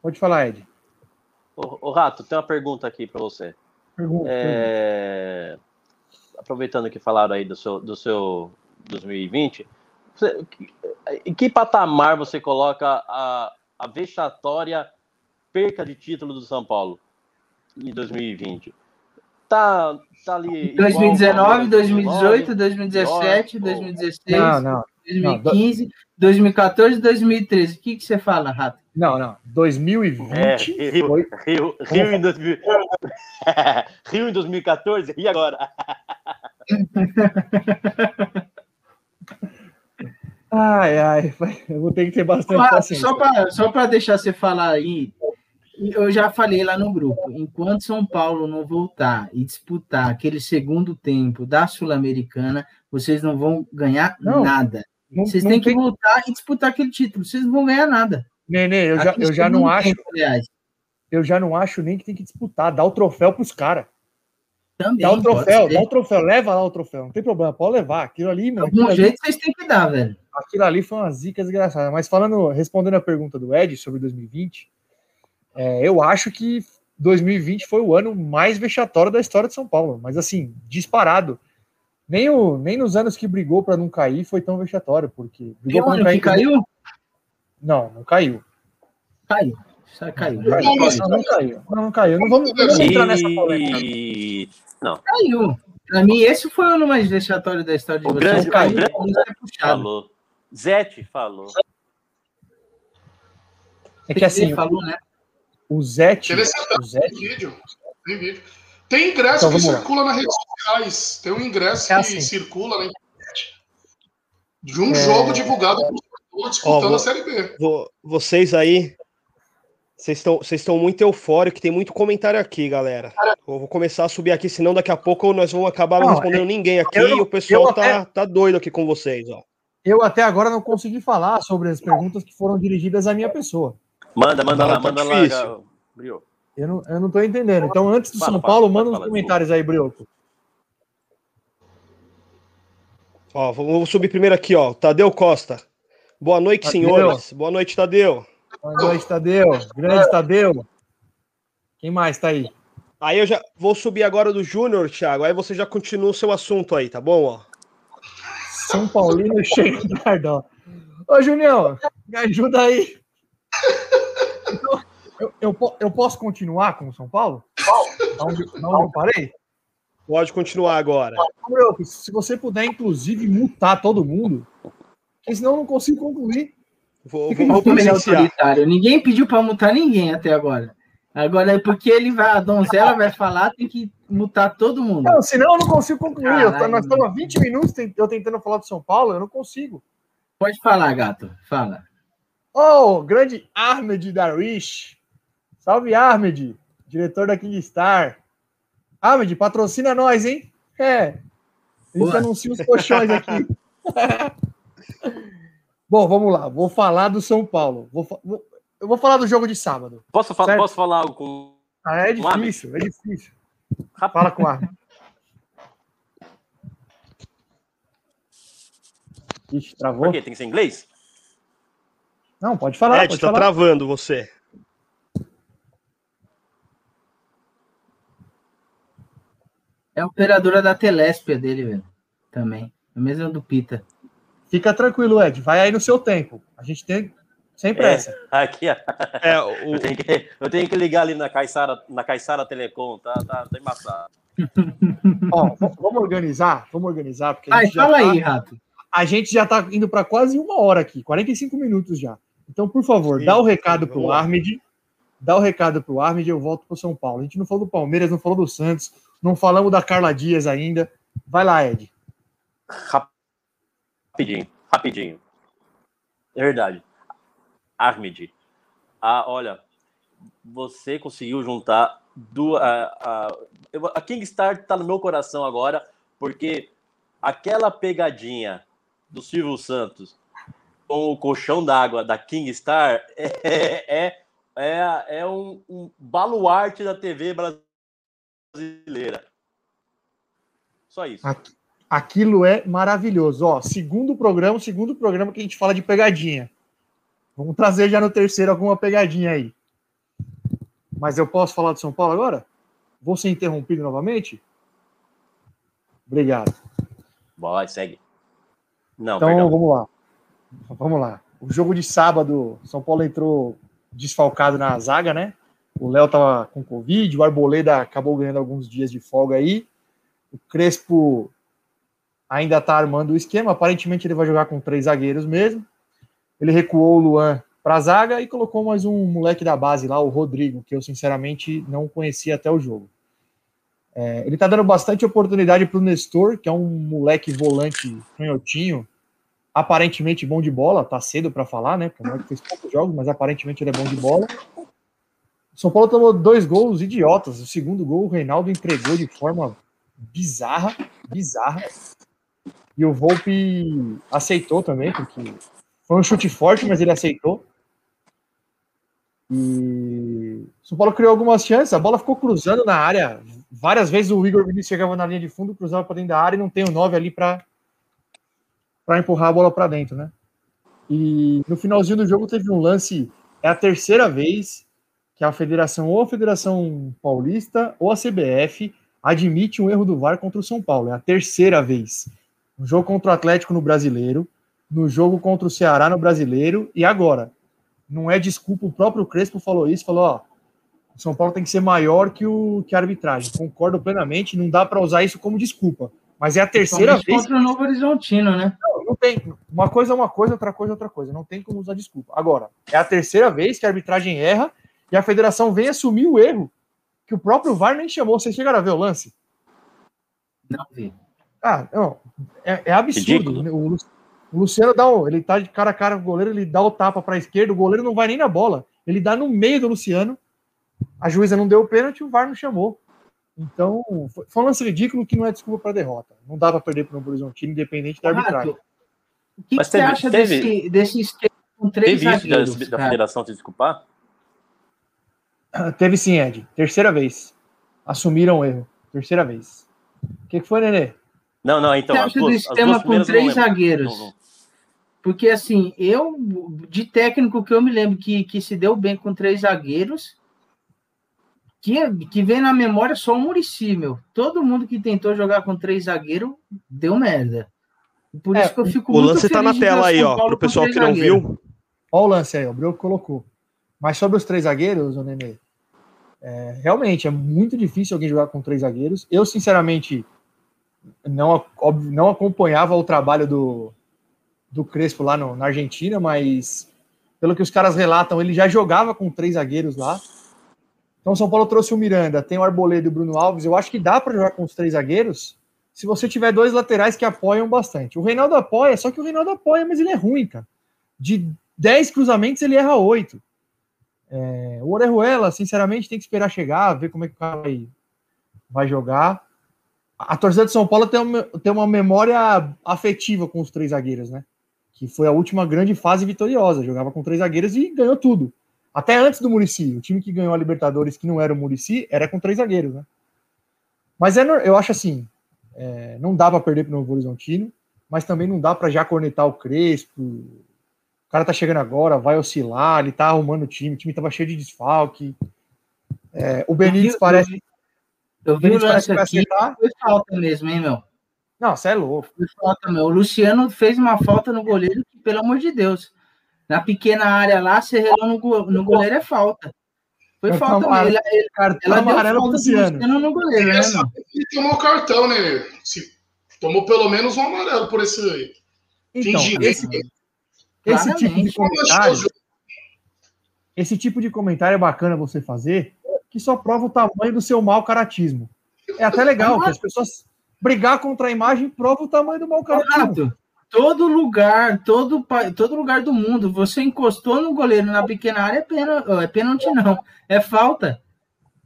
Pode falar, Ed. Ô, ô, Rato, tem uma pergunta aqui para você. Pergunta. É... Aproveitando que falaram aí do seu, do seu 2020, você, em que patamar você coloca a, a vexatória perca de título do São Paulo em 2020? Tá, tá ali. 2019, 2018, 2017, 2016, não, não, 2015, não, 2014 2013. O que, que você fala, Rato? Não, não. 2020. É, Rio, foi... Rio, Rio, em 2000... Rio em 2014 e agora? ai, ai, eu vou ter que ter bastante Mas, paciência. Só para deixar você falar aí, eu já falei lá no grupo, enquanto São Paulo não voltar e disputar aquele segundo tempo da Sul-Americana, vocês não vão ganhar não, nada. Não, vocês não têm que voltar e disputar aquele título, vocês não vão ganhar nada. Nenê, eu já, eu já não acho. Tempo, eu já não acho nem que tem que disputar, dá o troféu para os caras. Também. Dá o troféu, dá o troféu, leva lá o troféu, não tem problema, pode levar. Aquilo ali, De algum jeito ali, vocês têm que dar, velho. Aquilo ali foi uma zica desgraçada. Mas falando, respondendo a pergunta do Ed sobre 2020, é, eu acho que 2020 foi o ano mais vexatório da história de São Paulo. Mas assim, disparado. Nem, o, nem nos anos que brigou para não cair foi tão vexatório, porque brigou para não cair. caiu? Não, não caiu. Caiu. Só caiu. Não, não, não, caiu. Não, não caiu. Não vamos, vamos entrar nessa polêmica. Não. Caiu. Pra mim, esse foi o ano mais vexatório da história de o Grande, caiu, grande, é falou. Zete falou. É que assim, falou, né? O Zete. O Zete. Tem vídeo. Tem vídeo. Tem ingresso então, que circula nas redes sociais. Tem um ingresso é assim. que circula na internet. De um é... jogo divulgado por disputando Ó, a Série B. Vocês aí vocês estão, vocês estão muito eufóricos, tem muito comentário aqui, galera. Eu vou começar a subir aqui, senão daqui a pouco nós vamos acabar não, não respondendo é, ninguém aqui eu, e o pessoal tá, tá doido aqui com vocês, ó. eu até agora não consegui falar sobre as perguntas que foram dirigidas à minha pessoa. Manda, manda lá, tá manda lá. Brioco. Eu não, eu não tô entendendo. Então, antes do fala, São Paulo, fala, manda uns comentários aí, Brioco. Ó, vamos subir primeiro aqui, ó. Tadeu Costa. Boa noite, Tadeu. senhores. Boa noite, Tadeu. Boa noite, Tadeu. Grande Tadeu. Quem mais tá aí? Aí eu já vou subir agora do Júnior, Thiago. Aí você já continua o seu assunto aí, tá bom? Ó. São Paulino cheio de Cardó. Ô, Junião, me ajuda aí. Então, eu, eu, eu, posso continuar com o São Paulo? Não, eu parei? Pode continuar agora. Se você puder, inclusive, mutar todo mundo, porque senão eu não consigo concluir. Vou, vou, vou autoritário. Ninguém pediu para mutar ninguém até agora. Agora é porque ele vai, a donzela vai falar, tem que mutar todo mundo. Não, senão eu não consigo concluir. Caralho, eu, nós estamos há 20 minutos eu tentando falar do São Paulo, eu não consigo. Pode falar, gato. Fala. Oh, grande Ahmed Darwish. Salve, Ahmed, diretor da Kingstar. Ahmed, patrocina nós, hein? É. A gente anuncia os colchões aqui. [LAUGHS] Bom, vamos lá. Vou falar do São Paulo. Vou, vou, eu vou falar do jogo de sábado. Posso, falar, posso falar algo com. Ah, é difícil, é difícil. Fala com a. Ixi, travou. Por quê? Tem que ser inglês? Não, pode falar. Ed, pode tá falar. travando você. É a operadora da Telespia dele, velho. Também. É a mesma do Pita. Fica tranquilo, Ed. Vai aí no seu tempo. A gente tem sem pressa. É, aqui, [LAUGHS] é, o... eu, tenho que, eu, tenho que, ligar ali na Caixara, na Caixara Telecom, tá, tá, tá embaçado. [LAUGHS] Ó, vamos organizar, vamos organizar. Porque Ai, fala tá, aí, Rato. A gente já tá indo para quase uma hora aqui, 45 minutos já. Então, por favor, sim, dá o recado sim, pro Armed, dá o recado pro Armed e eu volto pro São Paulo. A gente não falou do Palmeiras, não falou do Santos, não falamos da Carla Dias ainda. Vai lá, Ed. Rapidinho, rapidinho. É verdade. Armed, ah, olha, você conseguiu juntar duas. A, a, a Kingstar está no meu coração agora, porque aquela pegadinha do Silvio Santos com o colchão d'água da Kingstar é, é, é, é um, um baluarte da TV brasileira. Só isso. Aquilo é maravilhoso. Ó, segundo programa, segundo programa que a gente fala de pegadinha. Vamos trazer já no terceiro alguma pegadinha aí. Mas eu posso falar do São Paulo agora? Vou ser interrompido novamente? Obrigado. Boa, segue. Não, então perdão. vamos lá. Vamos lá. O jogo de sábado, São Paulo entrou desfalcado na zaga, né? O Léo tava com Covid, o Arboleda acabou ganhando alguns dias de folga aí. O Crespo ainda tá armando o esquema. Aparentemente ele vai jogar com três zagueiros mesmo. Ele recuou o Luan para a zaga e colocou mais um moleque da base lá, o Rodrigo, que eu sinceramente não conhecia até o jogo. É, ele está dando bastante oportunidade para o Nestor, que é um moleque volante canhotinho, aparentemente bom de bola, tá cedo para falar, né? Porque o fez poucos jogos, mas aparentemente ele é bom de bola. O São Paulo tomou dois gols idiotas. O segundo gol o Reinaldo entregou de forma bizarra, bizarra. E o Volpe aceitou também, porque foi um chute forte, mas ele aceitou. E o São Paulo criou algumas chances, a bola ficou cruzando na área. Várias vezes o Igor Vinícius chegava na linha de fundo, cruzava para dentro da área e não tem o 9 ali para empurrar a bola para dentro, né? E no finalzinho do jogo teve um lance, é a terceira vez que a federação, ou a Federação Paulista, ou a CBF, admite um erro do VAR contra o São Paulo. É a terceira vez. Um jogo contra o Atlético no Brasileiro, no jogo contra o Ceará no Brasileiro e agora. Não é desculpa, o próprio Crespo falou isso, falou, ó, o São Paulo tem que ser maior que, o, que a arbitragem. Concordo plenamente, não dá para usar isso como desculpa. Mas é a terceira vez. Contra o Novo Horizontino, né? Não, não tem. Uma coisa é uma coisa, outra coisa é outra coisa. Não tem como usar desculpa. Agora, é a terceira vez que a arbitragem erra e a federação vem assumir o erro que o próprio VAR nem chamou. Vocês chegaram a ver o lance? Não vi. Ah, não. É, é absurdo. O, o Luciano dá o, ele tá de cara a cara com o goleiro, ele dá o tapa para a esquerda, o goleiro não vai nem na bola. Ele dá no meio do Luciano. A juíza não deu o pênalti, o VAR não chamou. Então, foi um lance ridículo que não é desculpa para derrota. Não dá para perder para o Novo Horizontino, independente da arbitragem. O que, que teve, você acha teve, desse, desse esquema com três teve zagueiros? Teve da, da federação se desculpar? Teve sim, Ed. Terceira vez. Assumiram o erro. Terceira vez. O que, que foi, Nenê? Não, não, então. Você acha duas, do esquema com três zagueiros? Não, não. Porque, assim, eu, de técnico que eu me lembro que, que se deu bem com três zagueiros, que, que vem na memória só o Murici, meu. Todo mundo que tentou jogar com três zagueiros deu merda. Por é, isso que eu fico o muito lance tá na tela aí, ó, pro pessoal que não zagueiros. viu. Olha o lance aí, o Brioco colocou. Mas sobre os três zagueiros, o Nenê, é, realmente é muito difícil alguém jogar com três zagueiros. Eu, sinceramente, não, não acompanhava o trabalho do, do Crespo lá no, na Argentina, mas pelo que os caras relatam, ele já jogava com três zagueiros lá. Então, São Paulo trouxe o Miranda, tem o Arboleda e o Bruno Alves. Eu acho que dá para jogar com os três zagueiros se você tiver dois laterais que apoiam bastante. O Reinaldo apoia, só que o Reinaldo apoia, mas ele é ruim, cara. De 10 cruzamentos, ele erra oito. É, o Orejuela, sinceramente, tem que esperar chegar, ver como é que o cara vai, vai jogar. A torcida de São Paulo tem uma, tem uma memória afetiva com os três zagueiros, né? Que foi a última grande fase vitoriosa. Jogava com três zagueiros e ganhou tudo. Até antes do Murici, o time que ganhou a Libertadores, que não era o Murici, era com três zagueiros, né? Mas é, eu acho assim, é, não dá para perder para o Novo Horizontino, mas também não dá para já cornetar o Crespo. O cara tá chegando agora, vai oscilar, ele tá arrumando o time, o time tava cheio de desfalque. É, o Benítez parece. Eu vi o lance aqui, foi falta mesmo, hein, meu? Não, você é louco. Foi falta, meu. O Luciano fez uma falta no goleiro que, pelo amor de Deus, na pequena área lá, se relou no, no goleiro é falta. Foi cartão falta amarelo, ele, ele, cartão ela amarelo deu Luciano. no goleiro, né, ele tomou cartão, né? Se, tomou pelo menos um amarelo por esse aí. Então, esse, esse tipo de comentário esse tipo de comentário é bacana você fazer, que só prova o tamanho do seu mau caratismo. É até legal que as pessoas brigar contra a imagem prova o tamanho do mau caratismo todo lugar, todo, todo lugar do mundo, você encostou no goleiro na pequena área, é, pênalti, é pênalti não, é falta.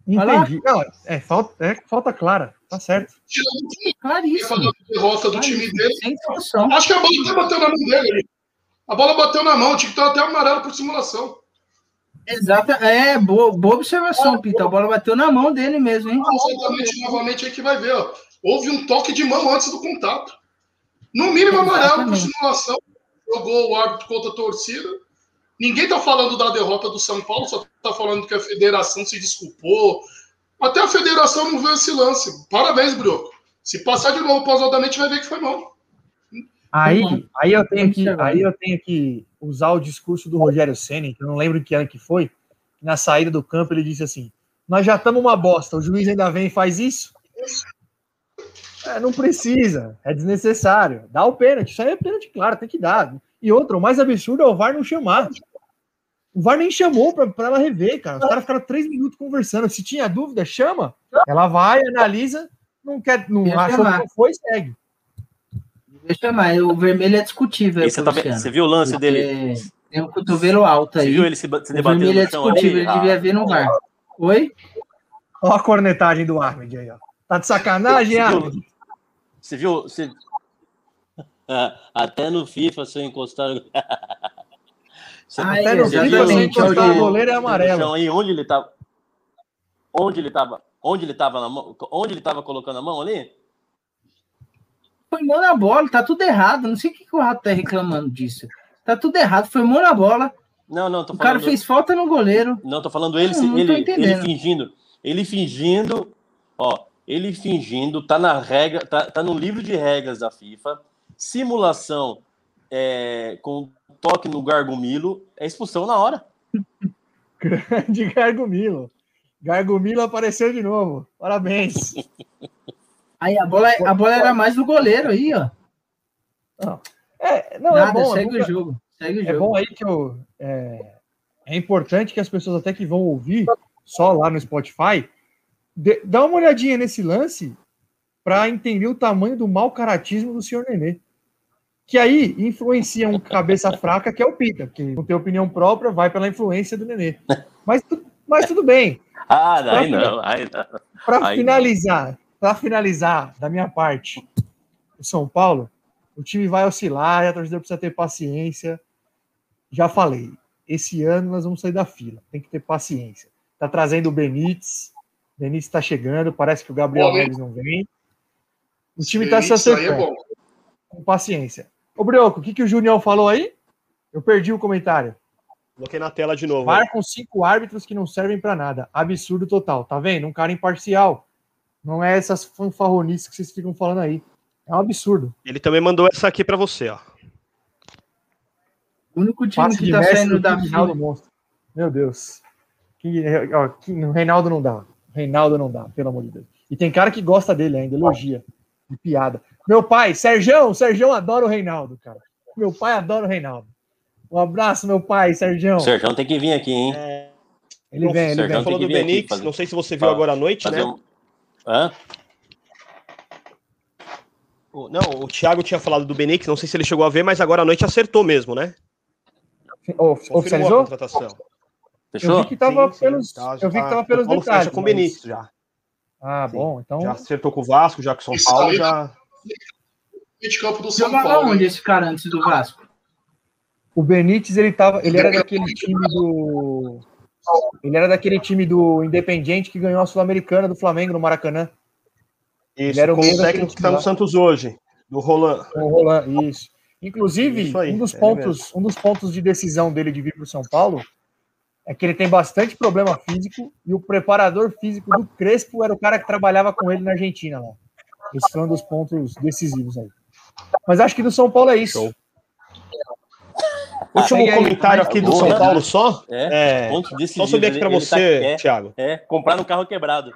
Entendi. Não, é, falta, é falta clara, tá certo. Claríssimo. derrota do time dele. Acho que a bola até bateu na mão dele. A bola bateu na mão, tinha que estar até amarelo por simulação. Exato, é, boa, boa observação, Pita. A bola bateu na mão dele mesmo, hein? Ah, exatamente, novamente aí que vai ver, ó. Houve um toque de mão antes do contato. No mínimo amarelo por simulação. Jogou o árbitro contra a torcida. Ninguém está falando da derrota do São Paulo, só está falando que a federação se desculpou. Até a federação não viu esse lance. Parabéns, Brioco. Se passar de novo pausadamente, vai ver que foi mal. Aí, aí, eu tenho que, aí eu tenho que usar o discurso do Rogério Senna, que eu não lembro que ano que foi. Na saída do campo, ele disse assim: Nós já estamos uma bosta, o juiz ainda vem e faz isso. É, não precisa, é desnecessário. Dá o pênalti, isso aí é pênalti, claro, tem que dar. E outra, o mais absurdo é o VAR não chamar. O VAR nem chamou para ela rever, cara. Os caras ficaram três minutos conversando. Se tinha dúvida, chama. Ela vai, analisa, não quer, não Deixa achou chamar. que não foi, segue. Deixa mais, o vermelho é discutível. Você, tá, você, viu o lance dele? Tem um cotovelo alto aí. Você viu ele se, se debatendo o vermelho é discutível, ele ah. devia ver no VAR. Oi? Olha a cornetagem do Armed aí, ó. Tá de sacanagem, Armed? Você viu? Você... [LAUGHS] Até no FIFA, se eu encostar. [LAUGHS] Até no FIFA, se eu encostar o goleiro é amarelo. Aí, onde ele tava? Onde ele tava? Onde ele tava na mão? Onde ele tava colocando a mão ali? Foi mão na bola, tá tudo errado. Não sei o que, que o Rato tá reclamando disso. Tá tudo errado, foi mão na bola. Não, não, tô falando. O cara fez falta no goleiro. Não, tô falando ele, não, não ele, ele fingindo. Ele fingindo, ó, ele fingindo, tá na regra, tá, tá no livro de regras da FIFA, simulação é, com toque no Gargumilo, é expulsão na hora. [LAUGHS] Grande Gargumilo. Gargumilo apareceu de novo. Parabéns. [LAUGHS] Aí a bola, a bola era mais do goleiro aí, ó. Não, é, não, é Nada, é bom. Segue nunca, o jogo. Segue o é jogo. bom aí que eu. É, é importante que as pessoas até que vão ouvir só lá no Spotify dá uma olhadinha nesse lance para entender o tamanho do mau caratismo do senhor Nenê. Que aí influencia um cabeça fraca, que é o Pita, que não tem opinião própria, vai pela influência do Nenê. Mas, mas tudo bem. Ah, não, aí não, aí não. Para finalizar, para finalizar da minha parte, o São Paulo, O time vai oscilar, a torcida precisa ter paciência. Já falei, esse ano nós vamos sair da fila, tem que ter paciência. Tá trazendo o Benítez, Benítez está chegando, parece que o Gabriel Neves não vem. O time está se acertando. É com paciência. Ô, Brioco, o que, que o Junião falou aí? Eu perdi o comentário. Coloquei na tela de novo. Marcam cinco árbitros que não servem para nada. Absurdo total. Tá vendo? Um cara imparcial. Não é essas fanfarronices que vocês ficam falando aí. É um absurdo. Ele também mandou essa aqui para você, ó. O único time Passe que tá saindo da Reinaldo monstro. Meu Deus. Que, ó, que, o Reinaldo não dá. Reinaldo não dá, pelo amor de Deus. E tem cara que gosta dele ainda, elogia. De piada. Meu pai, Sergião, Sergião adora o Reinaldo, cara. Meu pai adora o Reinaldo. Um abraço, meu pai, Sérgio. Sérgio tem que vir aqui, hein? É... Ele vem, ele vem. falou do Benix, fazer... não sei se você viu agora à noite, né? Um... Hã? Não, o Thiago tinha falado do Benix, não sei se ele chegou a ver, mas agora à noite acertou mesmo, né? oficializou? A contratação. Fechou? Eu vi que tava sim, pelos, sim, tá, eu vi que tava pelos detalhes. com o Benítez já. Ah, sim. bom, então. Já acertou com o Vasco, já com o São Paulo, já. De campo do São Paulo. onde esse cara antes do Vasco? O Benítez, ele tava, ele era daquele time do ele era daquele time do Independiente que ganhou a Sul-Americana do Flamengo no Maracanã. Isso, ele era o técnico que está no Santos hoje, do Roland. O Roland, isso. Inclusive, aí, um dos é pontos, um dos pontos de decisão dele de vir para o São Paulo é que ele tem bastante problema físico e o preparador físico do Crespo era o cara que trabalhava com ele na Argentina lá. Esse foi um dos pontos decisivos aí. Mas acho que no São Paulo é isso. Show. Último ah, comentário aqui do São Paulo só. É, é só subir aqui para você, tá, é, Thiago. É, comprar um carro quebrado.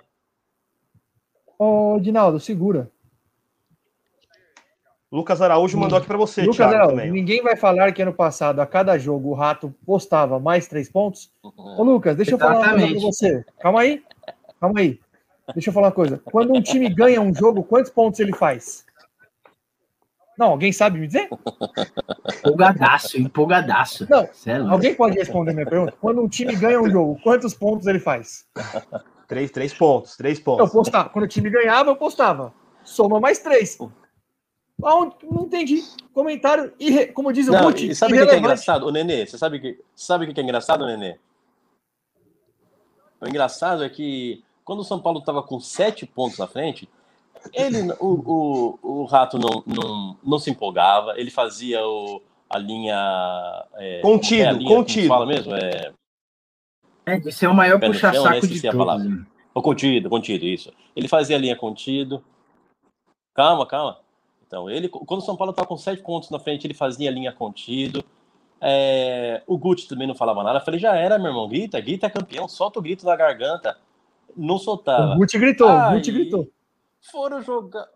Ô, Dinaldo, segura. Lucas Araújo mandou aqui para você, Lucas Thiago, Araújo, também. ninguém vai falar que ano passado, a cada jogo, o Rato postava mais três pontos. Ô, Lucas, deixa Exatamente. eu falar uma coisa pra você. Calma aí. Calma aí. Deixa eu falar uma coisa. Quando um time ganha um jogo, quantos pontos ele faz? Não, alguém sabe me dizer? Empolgadaço, empolgadaço. Não, é alguém pode responder minha pergunta? Quando um time ganha um jogo, quantos pontos ele faz? Três, três pontos, três pontos. Eu postava. Quando o time ganhava, eu postava. Soma mais três. Não, não entendi. Comentário, irre... como diz o não, Gucci, sabe o que, é engraçado? O Nenê, você sabe que sabe o que é engraçado, Nenê? O engraçado é que quando o São Paulo estava com sete pontos na frente, ele, o, o, o Rato não, não, não se empolgava, ele fazia o, a linha. É, contido, é linha, contido. fala mesmo? É, é de ser o maior puxa-saco de todos. Né? O contido, contido, isso. Ele fazia a linha contido. Calma, calma. Então, ele, quando o São Paulo estava com sete pontos na frente, ele fazia linha contido. É, o Guti também não falava nada. Eu falei, já era, meu irmão. Grita, grita é campeão, solta o grito da garganta. Não soltava. O Guti gritou, Aí, o Guti gritou foram jogar,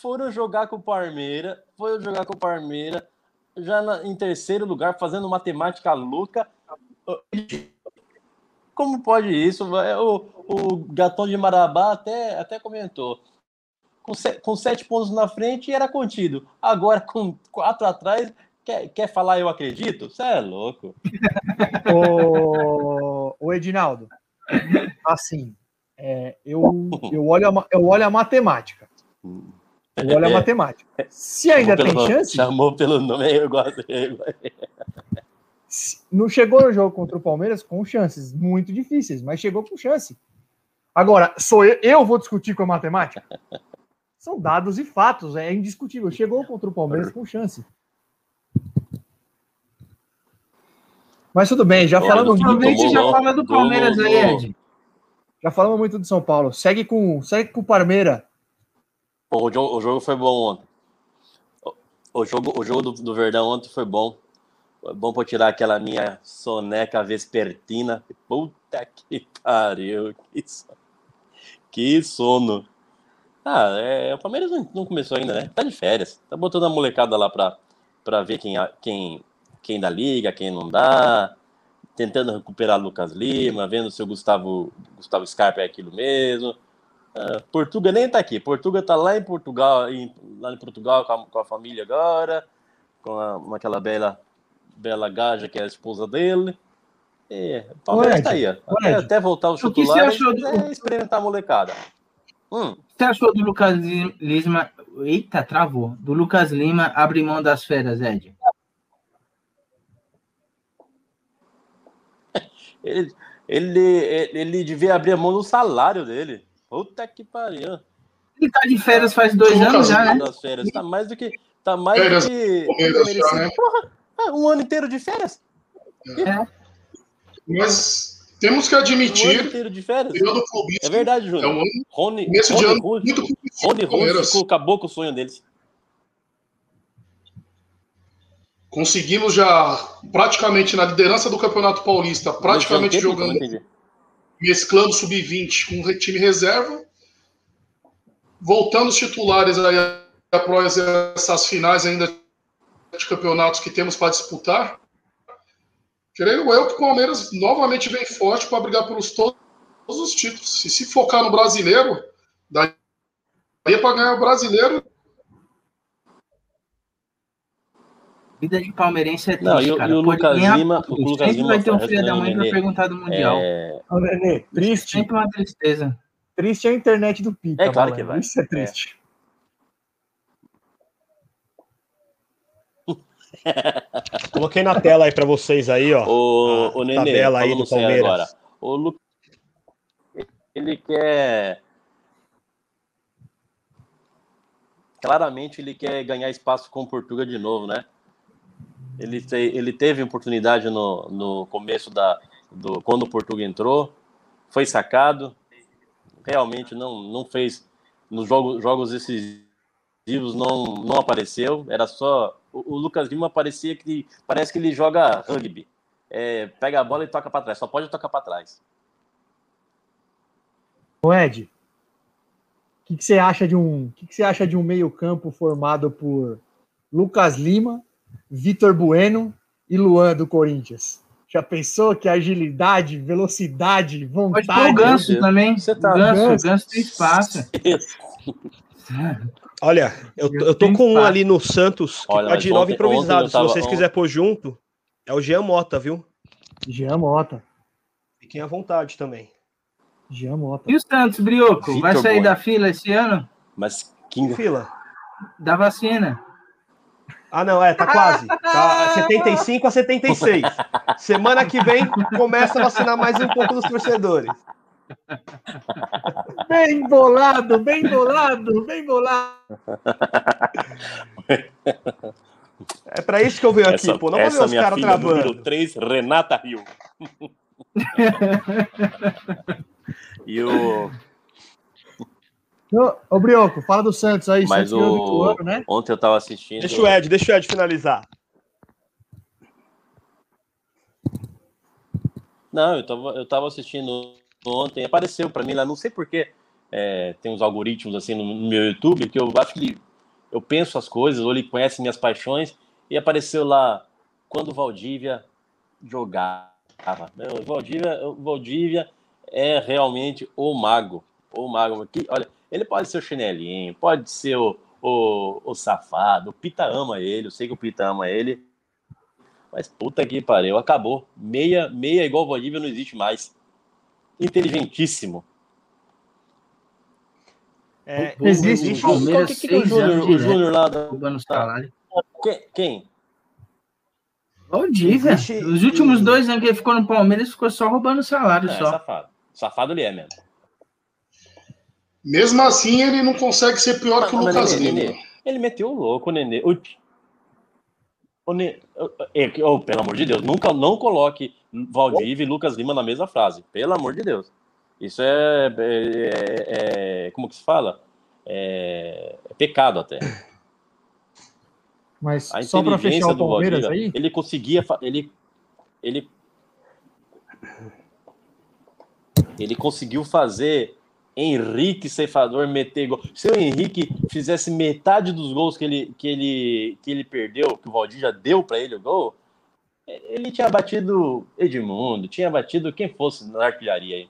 foram jogar com o Parmeira, foram jogar com o Parmeira, já na, em terceiro lugar, fazendo matemática louca. Como pode isso? O, o Gatão de Marabá até, até comentou. Com, se, com sete pontos na frente era contido. Agora, com quatro atrás, quer, quer falar eu acredito? Você é louco. [LAUGHS] o, o Edinaldo, assim, é, eu, eu, olho a, eu olho a matemática. Eu olho a é. matemática. Se ainda tem pelo, chance. Chamou pelo nome, eu gosto. Não chegou no jogo contra o Palmeiras com chances muito difíceis, mas chegou com chance. Agora, sou eu, eu vou discutir com a matemática? São dados e fatos, é indiscutível. Chegou contra o Palmeiras com chance. Mas tudo bem, já falamos muito. já fala do Palmeiras aí, Ed. Já falamos muito do São Paulo. Segue com, segue com o Parmeira. o, jogo, o jogo foi bom ontem. O, jogo, o jogo do, do Verdão ontem foi bom. Foi bom para tirar aquela minha soneca vespertina. Puta que pariu. Que sono. Que sono. Ah, é, o Palmeiras não, não, começou ainda, né? Tá de férias. Tá botando a molecada lá pra, pra ver quem, quem, quem dá liga, quem não dá tentando recuperar Lucas Lima, vendo se o Gustavo, Gustavo Scarpa é aquilo mesmo. Uh, Portuga nem tá aqui. Portuga tá lá em Portugal, em, lá em Portugal com a, com a família agora, com, a, com aquela bela, bela gaja que é a esposa dele. E o Palmeiras tá aí, ó. Até, até, voltar o titular, achou do... é experimentar a molecada. Hum. Você achou do Lucas Lima? Eita, travou. Do Lucas Lima abre mão das férias, Ed? [LAUGHS] Ele, ele, ele devia abrir a mão no salário dele. Puta que pariu. Ele tá de férias faz dois anos já, né? Das férias. Tá mais do que. Tá mais férias, do que. Já, né? Porra, é, um ano inteiro de férias. É. Mas temos que admitir. Um ano inteiro de férias. É verdade, Júnior. É um ano, Rony, Rony, ano muito Rony Rony acabou com o sonho deles. Conseguimos já praticamente na liderança do Campeonato Paulista, praticamente jogando, mesclando sub-20 com o time reserva, voltando os titulares aí após essas finais ainda de campeonatos que temos para disputar. Creio eu que o Palmeiras novamente vem forte para brigar pelos todos os títulos. E se focar no brasileiro, daria para ganhar o brasileiro Vida de palmeirense é triste, não, e, cara. E o Lucas Lima, o Lucas Lima vai ter um filho da mãe para perguntar do Mundial. É... Ô, Nenê, triste. Sempre uma tristeza. Triste é a internet do Pita. É claro que vai. Isso é triste. É. Coloquei na tela aí para vocês aí, ó. O, o Nenê, tabela aí do Palmeiras. Agora. O Lu... Ele quer claramente ele quer ganhar espaço com o Portugal de novo, né? Ele, te, ele teve oportunidade no, no começo da do quando o Portugal entrou, foi sacado, realmente não, não fez nos jogos, jogos decisivos não, não apareceu, era só o, o Lucas Lima parecia que parece que ele joga rugby, é, pega a bola e toca para trás, só pode tocar para trás. O Ed, o que, que, você acha de um, que, que você acha de um meio campo formado por Lucas Lima, Vitor Bueno e Luan do Corinthians. Já pensou que agilidade, velocidade, vontade. Pode o Ganso também. Você tá o Ganso, Ganso. Ganso tem espaço. [LAUGHS] Olha, eu, eu tô com um ali no Santos que Olha, pode ir nove improvisado. Se vocês quiserem pôr junto, é o Jean Mota, viu? Jean Mota. Fiquem à vontade também. Jean Mota. E o Santos, Brioco? Vai sair da fila esse ano? Mas que fila? Da vacina. Ah, não, é, tá quase. Tá 75 a [LAUGHS] 76. Semana que vem começa a vacinar mais um pouco dos torcedores. [LAUGHS] Bem bolado, bem bolado, bem bolado. É para isso que eu venho aqui, essa, pô. Não vou ver os caras travando. Número 3, Renata Rio. [LAUGHS] e o Ô, Brioco, fala do Santos aí. Mas o... Ano, né? Ontem eu tava assistindo. Deixa o Ed, deixa o Ed finalizar. Não, eu tava, eu tava assistindo ontem, apareceu para mim lá, não sei porquê. É, tem uns algoritmos assim no, meu YouTube que eu acho que eu penso as coisas, ou ele conhece minhas paixões, e apareceu lá quando Valdívia jogava. Meu, Valdívia, Valdívia é realmente o mago. O mago. Que, olha, ele pode ser o chinelinho, pode ser o, o, o safado, o Pita ama ele, eu sei que o Pita ama ele. Mas puta que pariu, acabou. Meia, meia igual o Bolívia não existe mais. Inteligentíssimo. É, existe o Palmeiras, que, que, que o Júnior, o Júnior lá da, Quem? quem? Valdívia. Os últimos dois anos que ele ficou no Palmeiras, ficou só roubando salário. É, só. Safado. Safado ele é mesmo. Mesmo assim, ele não consegue ser pior não, que o Lucas Lima. Nenê, ele meteu o louco, o Nenê. O, o Nenê, oh, pelo amor de Deus, nunca não coloque Valdívia e Lucas Lima na mesma frase. Pelo amor de Deus. Isso é, é, é, como que se fala? É, é pecado até. Mas a só para fechar o Palmeiras Valdívia, aí, ele conseguia, ele, ele, ele conseguiu fazer Henrique Ceifador meter gol. Se o Henrique fizesse metade dos gols que ele, que ele, que ele perdeu, que o Valdir já deu para ele o gol, ele tinha batido Edmundo, tinha batido quem fosse na artilharia aí.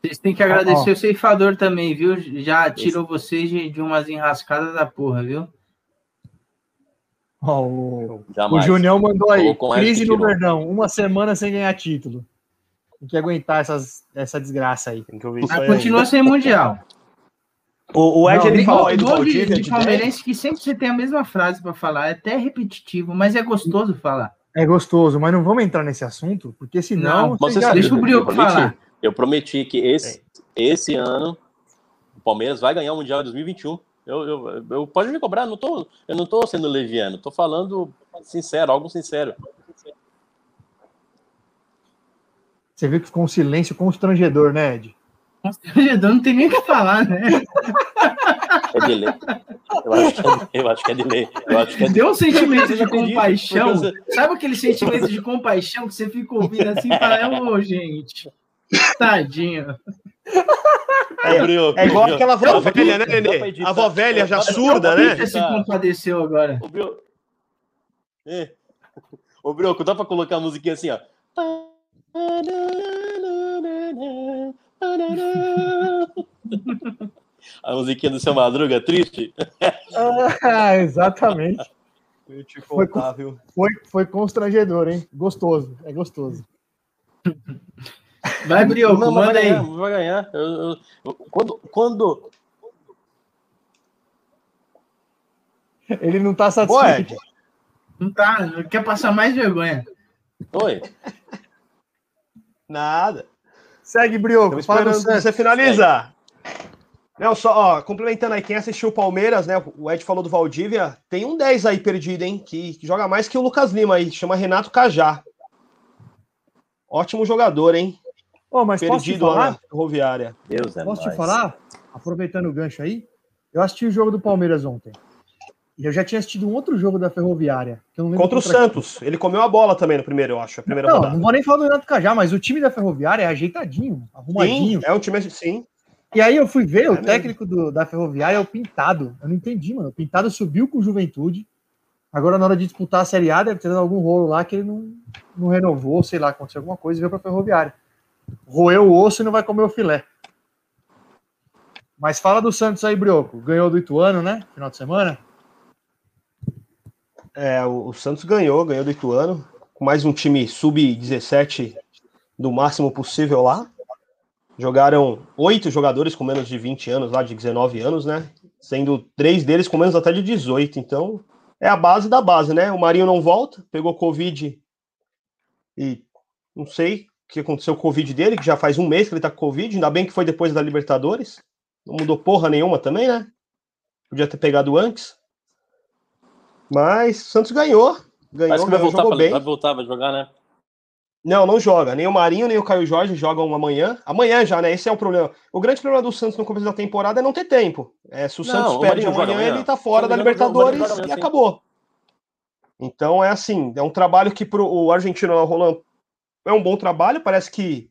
Vocês têm que agradecer oh, oh. o ceifador também, viu? Já tirou vocês de, de umas enrascadas da porra, viu? Oh, o, o Junião mandou aí. Crise no Verdão, uma semana sem ganhar título. Tem que aguentar essas, essa desgraça aí. Tem que ouvir Mas continua aí. sem mundial. O, o Ed, ele falou aí do Valdívia. De, de palmeirense que sempre você tem a mesma frase para falar, é até repetitivo, mas é gostoso falar. É gostoso, mas não vamos entrar nesse assunto, porque senão. Não, você já... deixa o Brioco falar. Eu prometi que esse, esse ano o Palmeiras vai ganhar o Mundial 2021. Eu, eu, eu, pode me cobrar, não tô, eu não estou sendo leviano, estou falando sincero, algo sincero. Você viu que ficou um silêncio constrangedor, né, Ed? Constrangedor, não tem nem o que falar, né? [LAUGHS] É delay. Eu acho que é, eu acho que é delay. Eu acho que é Deu um sentimento de compaixão. Sabe aquele sentimento de compaixão que você fica ouvindo assim e fala, ô, oh, gente, tadinho. É, é igual aquela avó velha, né, Nenê? A avó velha já surda, né? Você se compadeceu agora. Ô, Brioco, é. Ô, Brioco, dá pra colocar a musiquinha assim, ó. A musiquinha do seu Madruga triste? [LAUGHS] Ah, exatamente. Foi, foi, foi constrangedor, hein? Gostoso, é gostoso. Vai, Brioco, manda vai aí. Ganhar, vai ganhar. Eu, eu, quando, quando. Ele não tá satisfeito. Não tá, quer passar mais vergonha. Oi. Nada. Segue, Brioco. Fala você finalizar. Não, só, ó, complementando aí, quem assistiu o Palmeiras, né? O Ed falou do Valdívia, tem um 10 aí perdido, hein? Que, que joga mais que o Lucas Lima aí, chama Renato Cajá. Ótimo jogador, hein? Oh, mas Perdido lá na Ferroviária. Deus é Posso te falar? Aproveitando o gancho aí, eu assisti o jogo do Palmeiras ontem. E eu já tinha assistido um outro jogo da Ferroviária. contra o Santos. Ele comeu a bola também no primeiro, eu acho. A primeira não, rodada. não vou nem falar do Renato Cajá, mas o time da Ferroviária é ajeitadinho, arrumadinho. Sim, é um time sim. E aí eu fui ver, é o mesmo. técnico do, da Ferroviária é o Pintado. Eu não entendi, mano. O Pintado subiu com Juventude. Agora, na hora de disputar a Série A, deve ter dado algum rolo lá que ele não, não renovou, sei lá, aconteceu alguma coisa e veio pra Ferroviária. Roeu o osso e não vai comer o filé. Mas fala do Santos aí, Brioco. Ganhou do Ituano, né? Final de semana. É, o, o Santos ganhou, ganhou do Ituano, com mais um time sub-17 do máximo possível lá. Jogaram oito jogadores com menos de 20 anos, lá de 19 anos, né? Sendo três deles com menos até de 18. Então, é a base da base, né? O Marinho não volta, pegou Covid e não sei o que aconteceu com o Covid dele, que já faz um mês que ele tá com Covid. Ainda bem que foi depois da Libertadores. Não mudou porra nenhuma também, né? Podia ter pegado antes. Mas Santos ganhou. Ganhou, Parece que vai voltar, pra, bem. vai voltar, vai jogar, né? Não, não joga. Nem o Marinho, nem o Caio Jorge jogam amanhã. Amanhã já, né? Esse é o problema. O grande problema do Santos no começo da temporada é não ter tempo. É, se o não, Santos perde amanhã, amanhã, ele tá fora da Libertadores e acabou. Então é assim, é um trabalho que pro o argentino Roland é um bom trabalho, parece que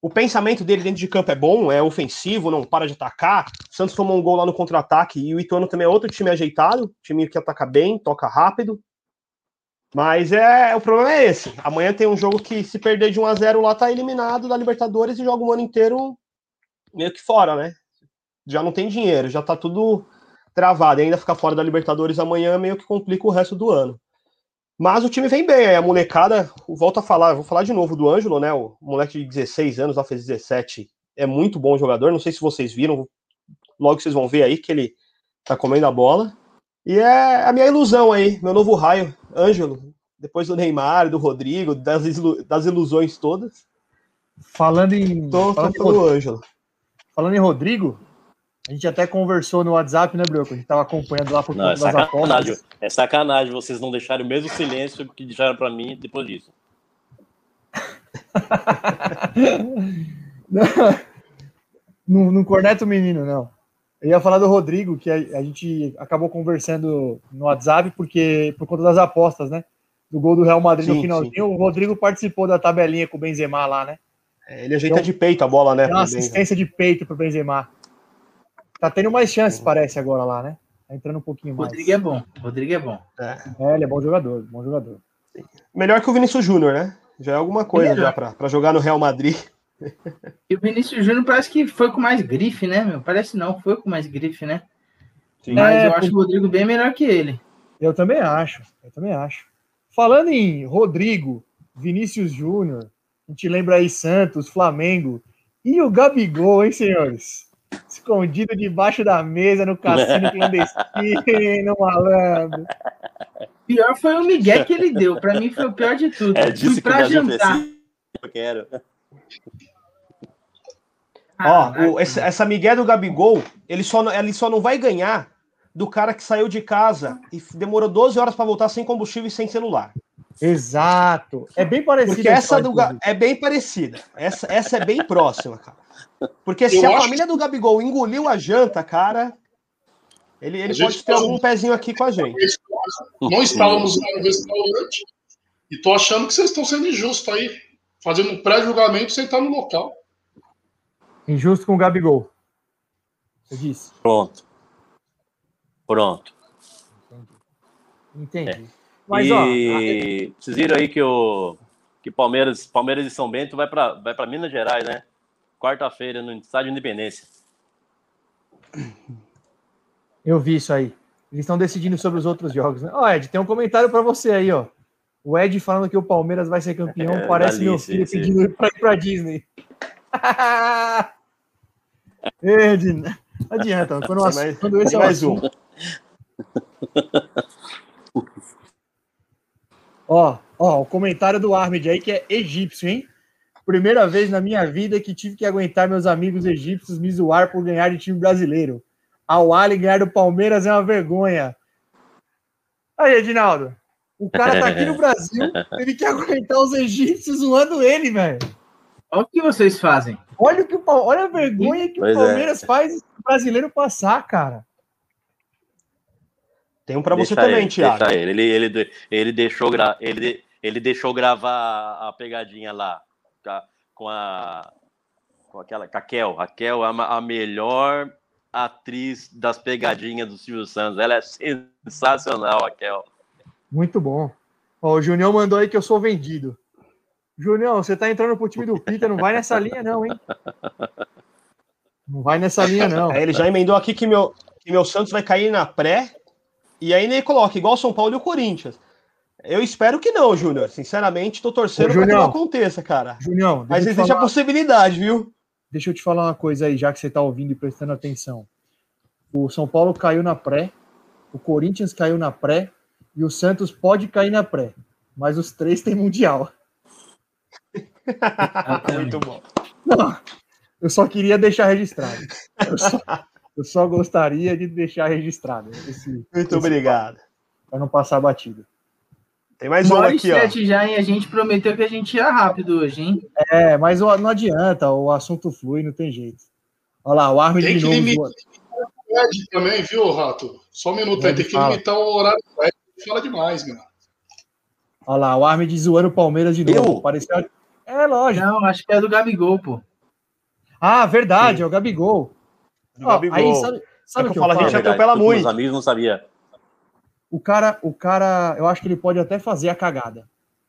o pensamento dele dentro de campo é bom, é ofensivo, não para de atacar. O Santos tomou um gol lá no contra-ataque e o Ituano também é outro time ajeitado, time que ataca bem, toca rápido. Mas é o problema é esse. Amanhã tem um jogo que se perder de 1 a 0 lá tá eliminado da Libertadores e joga o ano inteiro meio que fora, né? Já não tem dinheiro, já tá tudo travado. E ainda ficar fora da Libertadores amanhã meio que complica o resto do ano. Mas o time vem bem, a molecada, volto a falar, vou falar de novo do Ângelo, né? O moleque de 16 anos, lá fez 17, é muito bom jogador. Não sei se vocês viram, logo vocês vão ver aí que ele tá comendo a bola. E é a minha ilusão aí, meu novo raio, Ângelo, depois do Neymar, do Rodrigo, das, ilu das ilusões todas. Falando em. Tô, falando tô em Ângelo. Falando em Rodrigo, a gente até conversou no WhatsApp, né, Bruno? A gente tava acompanhando lá por não, é das apostas. É sacanagem vocês não deixarem o mesmo silêncio que deixaram para mim depois disso. [LAUGHS] não, não corneta o menino, não. Eu ia falar do Rodrigo, que a, a, gente acabou conversando no WhatsApp, porque por conta das apostas, né? Do gol do Real Madrid sim, no finalzinho, sim. o Rodrigo participou da tabelinha com o Benzema lá, né? É, ele ajeita então, de peito a bola, né? Uma assistência de peito pro Benzema. Tá tendo mais chances, parece, agora lá, né? Tá entrando um pouquinho mais. Rodrigo é bom. Rodrigo é bom. É, é ele é bom jogador, bom jogador. Melhor que o Vinícius Júnior, né? Já é alguma coisa já para jogar no Real Madrid. E o Vinícius Júnior parece que foi com mais grife, né, meu? Parece não, foi com mais grife, né? Sim. Mas é, eu acho o Rodrigo bem melhor que ele. Eu também acho, eu também acho. Falando em Rodrigo, Vinícius Júnior, a gente lembra aí Santos, Flamengo e o Gabigol, hein, senhores? Escondido debaixo da mesa no cassino [LAUGHS] clandestino, malandro. Pior foi o Miguel que ele deu. Para mim foi o pior de tudo. É disso pra que jantar. Eu quero. Ah, Ó, o, essa, essa Miguel do Gabigol, ele só, ele só não vai ganhar do cara que saiu de casa e demorou 12 horas para voltar sem combustível e sem celular. Exato. É bem parecido. Porque essa do, é bem parecida. Essa, essa é bem próxima, cara. Porque se Eu a família que... do Gabigol engoliu a janta, cara, ele, ele pode ter algum pezinho aqui com a gente. Não estávamos no restaurante e tô achando que vocês estão sendo injustos aí, fazendo um pré-julgamento sem estar no local. Injusto com o Gabigol. Você disse. Pronto. Pronto. Entendi. Entendi. É. Mas, e ó, vocês viram aí que o que Palmeiras, Palmeiras e São Bento vai para vai para Minas Gerais, né? Quarta-feira no estádio Independência. Eu vi isso aí. Eles estão decidindo sobre os outros jogos. Né? Ó, Ed, tem um comentário para você aí, ó. O Ed falando que o Palmeiras vai ser campeão, é, parece meu filho sim, pedindo para ir para Disney. [LAUGHS] Não adianta. [LAUGHS] Quando, mais, quando esse é mais um. Ó, ó, o comentário do Armed aí que é egípcio, hein? Primeira vez na minha vida que tive que aguentar meus amigos egípcios me zoar por ganhar de time brasileiro. Ao Ali ganhar do Palmeiras é uma vergonha. Aí, Edinaldo, o cara tá aqui no [LAUGHS] Brasil, ele quer aguentar os egípcios zoando ele, velho. Olha o que vocês fazem. Olha, o que o, olha a vergonha que pois o é. Palmeiras é. faz o brasileiro passar, cara. Tem um para você também, ele, Thiago. Deixa ele. Ele, ele, ele, deixou gra... ele, ele deixou gravar a pegadinha lá com a com aquela com a Kel. A Kel é a, melhor atriz das pegadinhas do Silvio Santos. Ela é sensacional, a Kel. Muito bom. Ó, o Junião mandou aí que eu sou vendido. Junião, você tá entrando pro time do Pita, não vai nessa linha não, hein? Não vai nessa linha não. É, ele já emendou aqui que meu, que meu Santos vai cair na pré e aí ele coloca igual São Paulo e o Corinthians. Eu espero que não, Júnior. Sinceramente, tô torcendo para que não aconteça, cara. Junião, mas existe falar... a possibilidade, viu? Deixa eu te falar uma coisa aí, já que você tá ouvindo e prestando atenção. O São Paulo caiu na pré, o Corinthians caiu na pré e o Santos pode cair na pré, mas os três têm mundial. Muito bom. Não, eu só queria deixar registrado. Eu só, eu só gostaria de deixar registrado. Esse, Muito esse obrigado. Para não passar batido. Tem mais um aqui, ó. já e a gente prometeu que a gente ia rápido hoje, hein? É, mas não adianta, o assunto flui, não tem jeito. Olha lá, o Armin de novo. também, viu, Rato? Só um minuto, vai ter que limitar o horário. Fala demais, meu. Olha lá, o Armin zoando o Palmeiras de novo. Pareceu... É, lógico. Não, acho que é do Gabigol, pô. Ah, verdade, Sim. é o Gabigol. Ó, aí sabe, sabe é o que eu falo? A gente atropela muito. Meus amigos não sabia. O cara, o cara, eu acho que ele pode até fazer a cagada.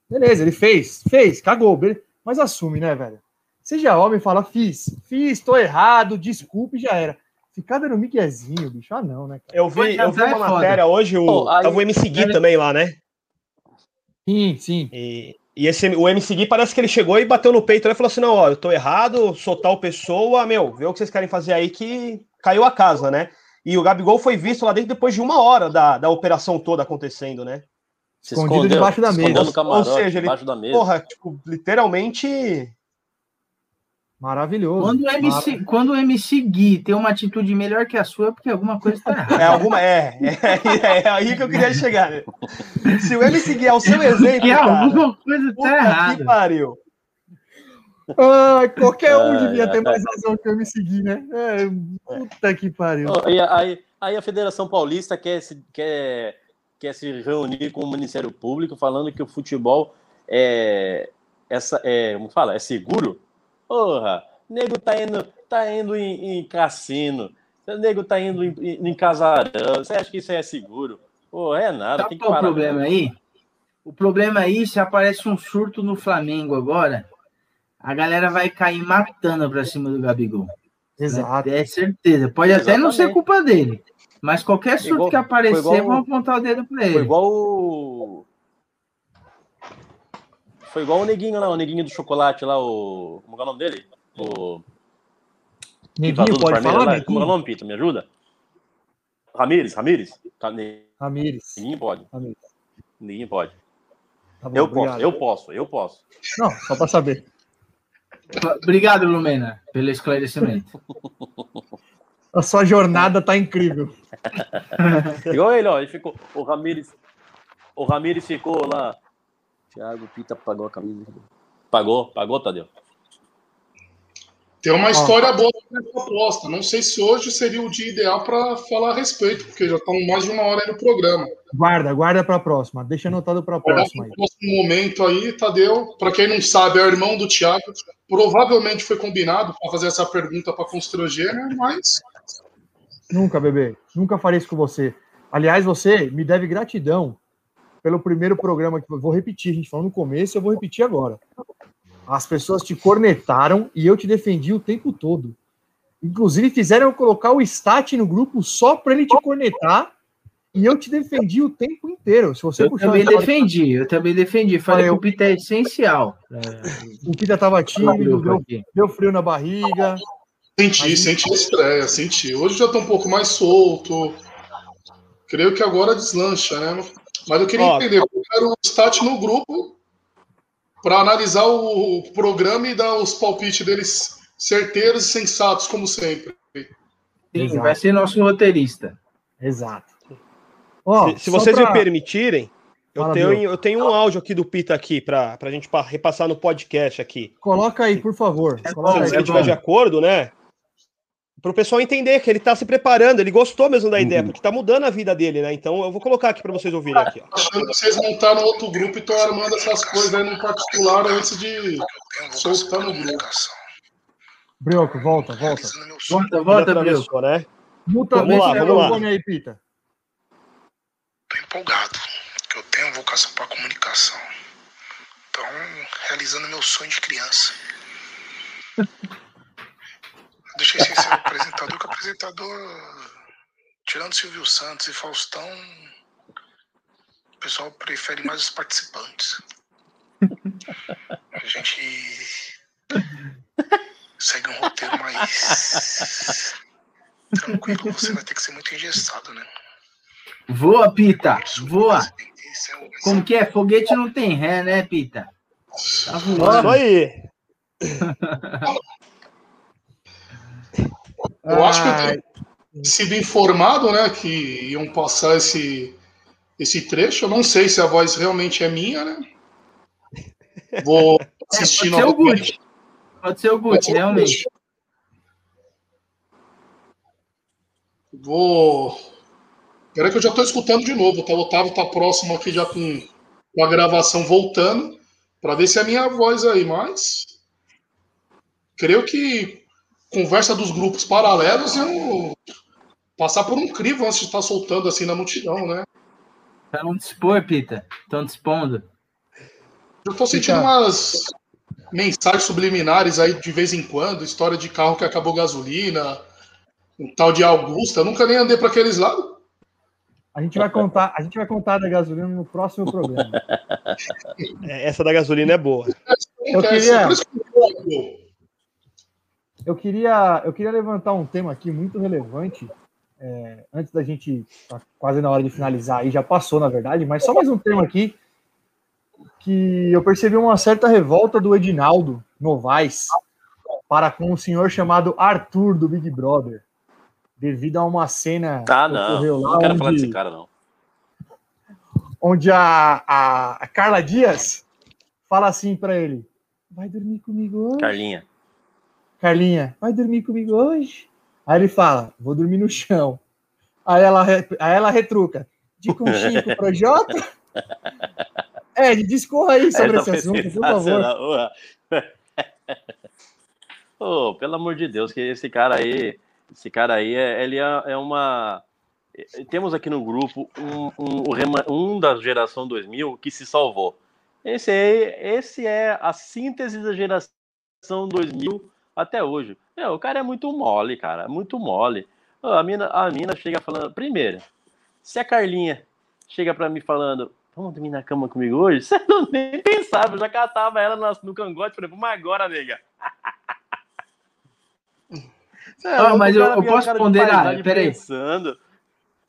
Beleza, ele fez, fez, cagou, beleza. mas assume, né, velho? Seja homem e fala, fiz, fiz, tô errado, desculpe, já era. Ficar dando miguezinho, bicho, ah não, né? Cara? Eu vi, eu vi uma é matéria hoje, o, oh, aí, o MC Gui também lá, né? Sim, sim. E, e esse, o MC Gui parece que ele chegou e bateu no peito e falou assim: não, ó, eu tô errado, sou tal pessoa, meu, vê o que vocês querem fazer aí que caiu a casa, né? E o Gabigol foi visto lá dentro depois de uma hora da, da operação toda acontecendo, né? Se escondido escondeu, debaixo da mesa. Camarote, Ou seja, ele, porra, tipo, literalmente Maravilhoso. Quando o, MC, quando o MC Gui tem uma atitude melhor que a sua, é porque alguma coisa está errada. É, alguma, é, é, é, é, aí que eu queria chegar. Né? Se o MC Gui é o seu exemplo, que cara, alguma coisa está errada. Que pariu. Ah, qualquer um devia ter mais razão que eu me seguir, né? É, puta que pariu. aí, aí, aí, a Federação Paulista quer se, quer, quer se reunir com o Ministério Público falando que o futebol é, essa, é como fala, é seguro Porra, nego tá indo, tá indo em, em cassino, o nego tá indo em, em, casarão. Você acha que isso é seguro? Pô, é nada. Sabe tem que qual o problema aí? O problema aí, se aparece um surto no Flamengo agora, a galera vai cair matando pra cima do Gabigol. Exato. É certeza. Pode Exatamente. até não ser culpa dele. Mas qualquer surto igual, que aparecer, igual, vão apontar o dedo pra ele. Foi igual o, foi igual o neguinho lá, o neguinho do chocolate lá, o. Como é o nome dele? O. Neguinho pode falar, lá, Como é o nome, Pita? Me ajuda? Ramires, Ramires? Tá, Ramires. Ninguém pode. Ramires. Ninguém pode. Tá bom, eu obrigado. posso, eu posso, eu posso. Não, só para saber. Obrigado, Lumena, pelo esclarecimento. [LAUGHS] A sua jornada tá incrível. [LAUGHS] Igual ele, ó, ele ficou. O Ramires. O Ramires ficou lá. Thiago Pita pagou a camisa. Pagou, pagou, Tadeu. Tem uma história boa nessa proposta. Não sei se hoje seria o dia ideal para falar a respeito, porque já estamos mais de uma hora aí no programa. Guarda, guarda para a próxima. Deixa anotado para a próxima. No próximo momento aí, Tadeu, para quem não sabe, é o irmão do Thiago. Provavelmente foi combinado para fazer essa pergunta para constranger, né? Mas. Nunca, bebê. Nunca farei isso com você. Aliás, você me deve gratidão pelo primeiro programa que eu vou repetir. A gente falou no começo, eu vou repetir agora. As pessoas te cornetaram e eu te defendi o tempo todo. Inclusive, fizeram eu colocar o stat no grupo só para ele te cornetar e eu te defendi o tempo inteiro. Se você eu também defendi, eu também defendi. Falei que o Pita é essencial. O Pita tava tímido, deu, deu, frio na barriga. Senti, Mas... senti a estreia, senti. Hoje já tô um pouco mais solto. Creio que agora deslancha, né? Mas eu queria Ó, entender, eu quero o stat no grupo para analisar o programa e dar os palpites deles certeiros e sensatos, como sempre. Sim, Exato. vai ser nosso roteirista. Exato. Oh, se, se vocês pra... me permitirem, eu tenho, eu tenho um áudio aqui do Pita aqui para a gente repassar no podcast aqui. Coloca aí, por favor. É se ele estiver de acordo, né? Para o pessoal entender que ele está se preparando, ele gostou mesmo da ideia, uhum. porque está mudando a vida dele, né? Então eu vou colocar aqui para vocês ouvirem aqui. Ó. Achando que vocês montaram outro grupo e estão armando essas coisas aí no particular antes de soltar no grupo. Brioco, volta, volta. Volta, volta, Brioco. Né? Muta, vamos lá, vamos lá. Aí, Pita. Tô empolgado, que eu tenho vocação para comunicação. Então, realizando meu sonho de criança. [LAUGHS] Deixei sem ser apresentador, que apresentador, tirando Silvio Santos e Faustão, o pessoal prefere mais os participantes. A gente segue um roteiro mais tranquilo. Você vai ter que ser muito engessado, né? Voa, Pita! Voa! Como que é? Foguete não tem ré, né, Pita? Tá voando. Isso aí! [LAUGHS] Eu acho que eu tenho sido informado, né, que iam passar esse, esse trecho. Eu não sei se a voz realmente é minha, né? Vou assistir [LAUGHS] é, pode novamente. Ser pode ser o Gucci, realmente. Vou. Peraí que eu já estou escutando de novo, tá? O Otávio tá próximo aqui já com, com a gravação voltando, para ver se é a minha voz aí, mas creio que conversa dos grupos paralelos eu passar por um crivo antes de estar soltando assim na multidão, né? Pra não dispor, Pita. Estão dispondo. Eu tô sentindo umas mensagens subliminares aí de vez em quando, história de carro que acabou gasolina, um tal de Augusta. Eu nunca nem andei para aqueles lados. A gente vai contar, a gente vai contar da gasolina no próximo programa. [LAUGHS] É, essa da gasolina é boa. Eu queria, eu queria, eu queria levantar um tema aqui muito relevante. É, antes da gente, tá quase na hora de finalizar, aí já passou, na verdade, mas só mais um tema aqui que eu percebi uma certa revolta do Edinaldo Novaes para com um senhor chamado Arthur do Big Brother, devido a uma cena tá, que não, ocorreu lá. Não quero onde, falar desse cara, não. Onde a, a, a Carla Dias fala assim para ele: Vai dormir comigo hoje? Carlinha. Carlinha, vai dormir comigo hoje? Aí ele fala, vou dormir no chão. Aí ela, aí ela retruca, de conchinha com o Projota? [LAUGHS] É, discorra aí sobre esse assunto, por favor. oh, [LAUGHS] pelo amor de Deus, que esse cara aí, esse cara aí, é, ele é, é uma... Temos aqui no grupo um, um, um da geração 2000 que se salvou. Esse, aí, esse é a síntese da geração 2000 até hoje. Meu, o cara é muito mole, cara, muito mole. A mina, a mina chega falando, primeiro, se a Carlinha chega para mim falando, vamos dormir na cama comigo hoje? [LAUGHS] Você não nem pensava, eu já catava ela no, no cangote, falei, vamos agora, nega. [LAUGHS] É, mas eu, eu posso ponderar, peraí. Pensando.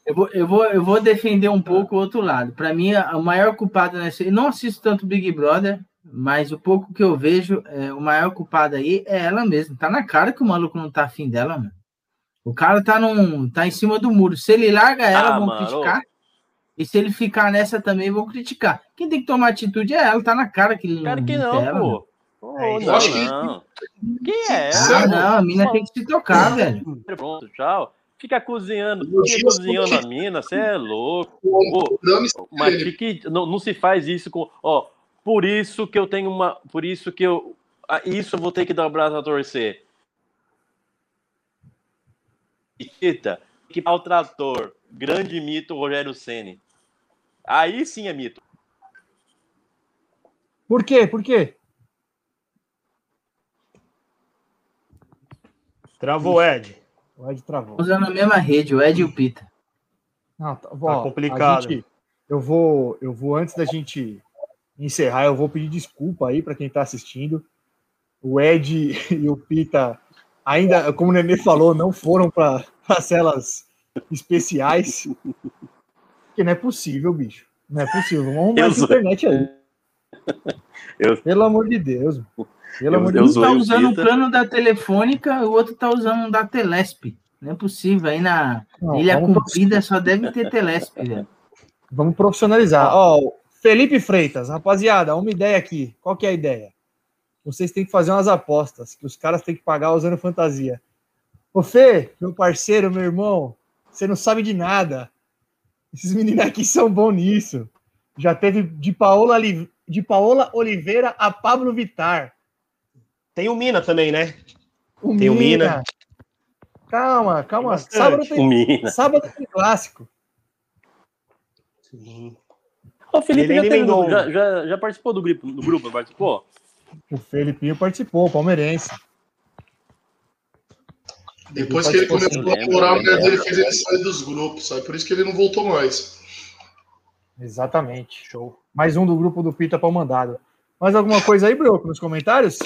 Eu vou, eu, vou, eu vou defender um pouco o outro lado. Para mim, a maior culpada nessa. Eu não assisto tanto Big Brother, mas o pouco que eu vejo, é, o maior culpado aí é ela mesma. Tá na cara que o maluco não tá afim dela, mano. O cara tá, num, tá em cima do muro. Se ele larga ela, ah, vão mano. criticar. E se ele ficar nessa também, vão criticar. Quem tem que tomar atitude é ela. Tá na cara que ele cara não. que não, ela, pô. Oh, não, acho não. Quem é? Ah, não, a mina tem que se tocar, velho. Pronto, tchau. Fica cozinhando, fica cozinhando a mina, você é louco. Oh, mas fique, não, não se faz isso com. Ó, por isso que eu tenho uma. Por isso que eu. Isso eu vou ter que dar o braço a torcer. Eita, que o trator. Grande mito, Rogério Ceni. Aí sim é mito. Por quê? Por quê? Travou o Ed. O Ed travou. Usando a mesma rede, o Ed e o Pita. Não, tá, tá complicado. Gente, eu vou, eu vou antes da gente encerrar, eu vou pedir desculpa aí para quem está assistindo. O Ed [LAUGHS] e o Pita ainda, como o Nenê falou, não foram para celas especiais. Porque não é possível, bicho. Não é possível. Vamos arrumar essa internet aí. Eu... Pelo amor de Deus. Pelo amor de Deus. Um tá usando o plano da Telefônica, o outro tá usando um da Telesp. Não é possível. Aí na não, Ilha Comprida só deve ter Telesp, velho. Vamos profissionalizar. Ó, Felipe Freitas, rapaziada, uma ideia aqui. Qual que é a ideia? Vocês têm que fazer umas apostas que os caras têm que pagar usando fantasia. Ô Fê, meu parceiro, meu irmão, você não sabe de nada. Esses meninos aqui são bons nisso. Já teve de Paola, de Paola Oliveira a Pablo Vitar. Tem o Mina também, né? O tem Mina. o Mina. Calma, calma. Sábado tem, Mina. sábado tem clássico. Sim. O Felipe já, tem, já, já, já, participou do grupo, do grupo, participou? O Felipinho participou, o palmeirense. Depois que ele começou a namorar, a mulher dele fez ele sair dos grupos, sabe? Por isso que ele não voltou mais. Exatamente, show. Mais um do grupo do Pita para mandado. Mais alguma coisa aí, Broco, nos comentários?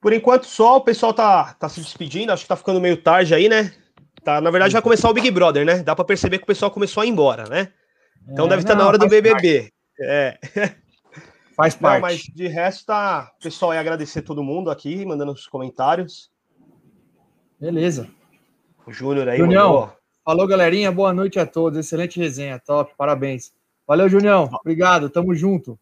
Por enquanto só, o pessoal tá, tá se despedindo, acho que tá ficando meio tarde aí, né? Tá, na verdade, vai começar o Big Brother, né? Dá para perceber que o pessoal começou a ir embora, né? Então é, deve estar tá na hora do BBB. Parte. É. Faz parte. Não, mas de resto, tá. Pessoal, é agradecer todo mundo aqui, mandando os comentários. Beleza. O Júnior aí. Junião, falou, galerinha. Boa noite a todos. Excelente resenha, top. Parabéns. Valeu, Junião. Obrigado. Tamo junto.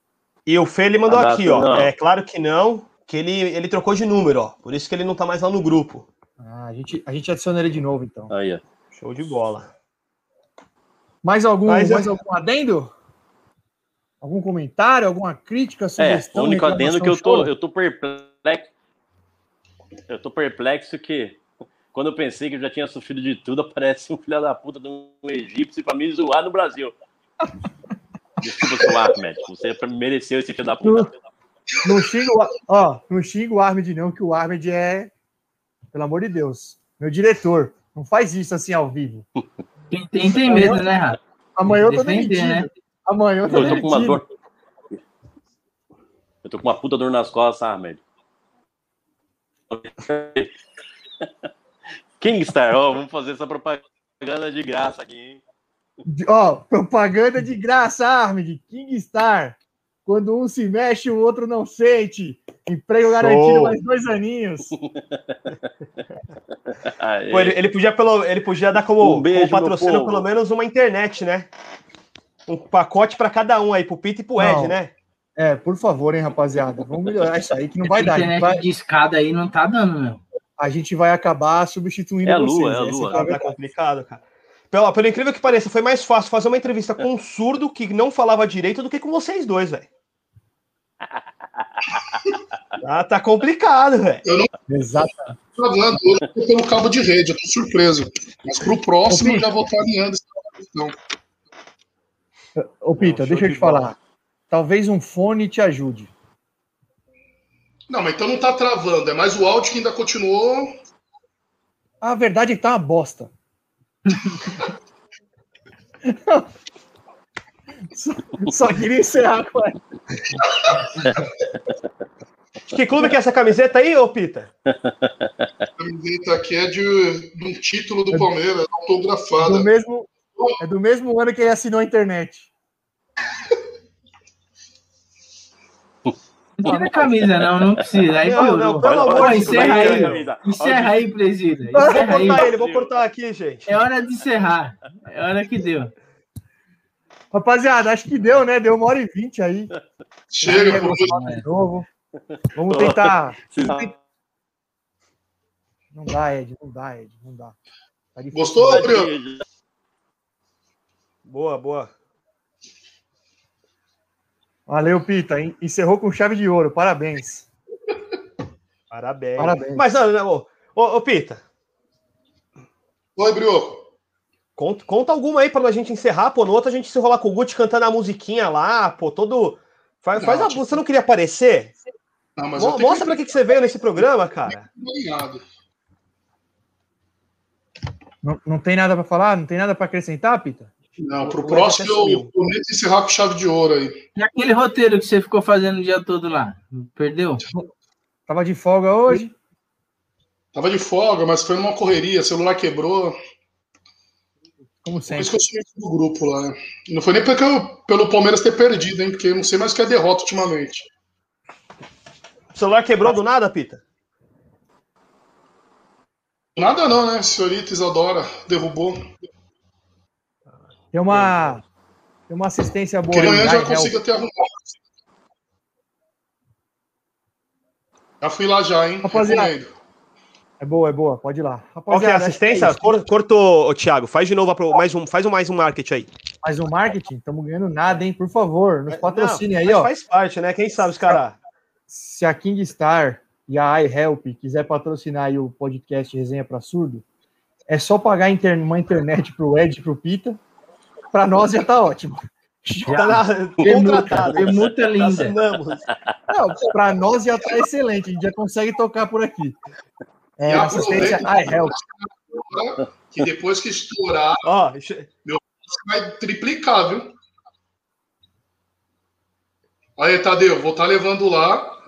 E o Fê, ele mandou aqui, ó. Não. É claro que não, que ele, ele trocou de número, ó. Por isso que ele não tá mais lá no grupo. Ah, a, gente, a gente adiciona ele de novo, então. Aí, ó. Show de bola. Mais algum, Mas, mais algum adendo? Algum comentário, alguma crítica, sugestão? É, o único adendo que eu tô, eu tô perplexo. Eu tô perplexo que quando eu pensei que eu já tinha sofrido de tudo, [LAUGHS] aparece um filho da puta de um egípcio pra me zoar no Brasil. [LAUGHS] Desculpa, seu Ahmed. Você mereceu esse filho da puta. Não, não xinga o, ó, não xinga o Ahmed, não, que o Ahmed é, pelo amor de Deus, meu diretor. Não faz isso assim ao vivo. [LAUGHS] Quem tem, tem medo, né, Rato? Amanhã eu tô demitido. Né? Amanhã eu tô, eu tô com uma dor. Eu tô com uma puta dor nas costas, Ahmed. [LAUGHS] Kingstar, ó, vamos fazer essa propaganda de graça aqui, hein? Ó, propaganda de graça, Ahmed. Kingstar. Quando um se mexe, o outro não sente. Emprego garantido mais dois aninhos. [LAUGHS] Pô, ele, ele, podia pelo, ele podia dar como, um beijo, como patrocínio pelo menos uma internet, né? Um pacote para cada um aí, pro Pita e pro não. Ed, né? É, por favor, hein, rapaziada. Vamos melhorar isso aí que não vai dar. Internet vai... de escada aí não tá dando, meu. A gente vai acabar substituindo é a lua, vocês. É a lua, é tá complicado, cara. Pelo, pelo incrível que pareça, foi mais fácil fazer uma entrevista com um surdo que não falava direito do que com vocês dois, velho. [LAUGHS] ah, tá complicado, velho. Eu não. Exato. Falando hoje pelo cabo de rede, eu tô surpreso. Mas pro próximo eu já vou estar alinhando essa questão. Ô, Pita, deixa eu te falar. Talvez um fone te ajude. Não, mas então não tá travando. É mais o áudio que ainda continuou. A verdade é que tá uma bosta. [LAUGHS] só, só, queria encerrar com Que clube que é essa camiseta aí, ô Pita? A camiseta aqui é de, de um título do Palmeiras, autografada. É do mesmo, é do mesmo ano que ele assinou a internet. Não tira a camisa, não, não precisa. Aí não, não, pelo amor de encerra aí. Encerra aí, presida. Encerra vou cortar aí. ele, vou cortar aqui, gente. É hora de encerrar. É hora que deu. Rapaziada, acho que deu, né? Deu uma hora e vinte aí. Chega, de novo. Vamos tentar. Não dá, Ed, não dá, Ed, não dá. Tá Gostou, Gabriel? Boa, boa. Valeu, Pita. Encerrou com chave de ouro. Parabéns. Parabéns. Parabéns. Mas, não, ô, ô Pita. Oi, Brioco. Conta, conta alguma aí pra gente encerrar, pô. No outro a gente se rolar com o Guti cantando a musiquinha lá, pô, todo. Faz, não, faz a... Você não queria aparecer? Não, mas Mo mostra que... pra que, que você veio nesse programa, cara. Não, não tem nada para falar? Não tem nada para acrescentar, Pita? Não, pro próximo eu prometo encerrar com chave de ouro aí. E aquele roteiro que você ficou fazendo o dia todo lá? Perdeu? Tava de folga hoje? Tava de folga, mas foi numa correria, celular quebrou. Como sempre. Por isso que eu sumi do grupo lá. Não foi nem porque eu, pelo Palmeiras ter perdido, hein? Porque eu não sei mais o que é derrota ultimamente. O celular quebrou do nada, Pita? Nada não, né? Senhorita Isadora derrubou. Tem uma, tem uma assistência boa. Que amanhã já consigo até arrumar. Já fui lá já, hein? Rapaziada. É boa, é boa, pode ir lá. Rapaziada, Qual que é a assistência? É Cortou, Thiago. Faz de novo mais um, faz um mais um marketing aí. Mais um marketing? Estamos ganhando nada, hein? Por favor, nos patrocine aí, ó. Faz parte, né? Quem sabe os caras. Se a Kingstar e a iHelp quiser patrocinar aí o podcast Resenha para Surdo, é só pagar uma internet pro Ed e pro Pita para nós já está ótimo. Já tá contratado. Permuta linda. Para nós já está excelente. A gente já consegue tocar por aqui. É, assistência iHelp. Que depois que estourar, oh, meu vai triplicar, viu? Aí, Tadeu, vou estar tá levando lá.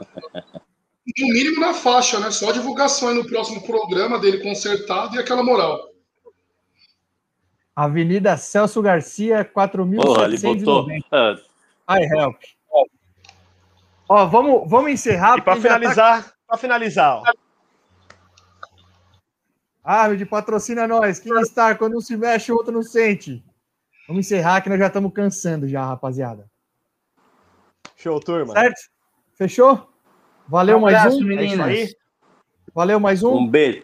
No mínimo na faixa, né? Só divulgação aí no próximo programa dele consertado e aquela moral. Avenida Celso Garcia, 4.790. I help. Ó, vamos, vamos encerrar. E para finalizar, tá... para finalizar, ó. De patrocina nós. Quem está quando um se mexe, o outro não sente. Vamos encerrar que nós já estamos cansando já, rapaziada. Show, turma. Certo? Fechou? Valeu um mais abraço, um. Meninas. É Valeu mais um. Um beijo.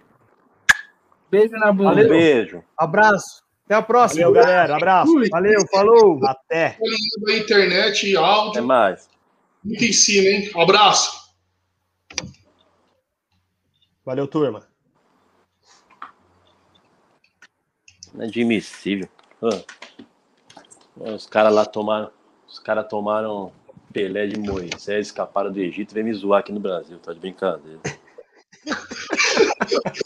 Beijo na bunda. Valeu. Um beijo. Abraço. Até a próxima. Valeu, galera. Abraço. Valeu, falou. Até. Da internet e áudio. Até mais. Muito em cima, hein? Abraço. Valeu, turma. Inadmissível. Os caras lá tomaram. Os caras tomaram Pelé de Moisés, escaparam do Egito e vem me zoar aqui no Brasil. Tá de brincadeira. [LAUGHS]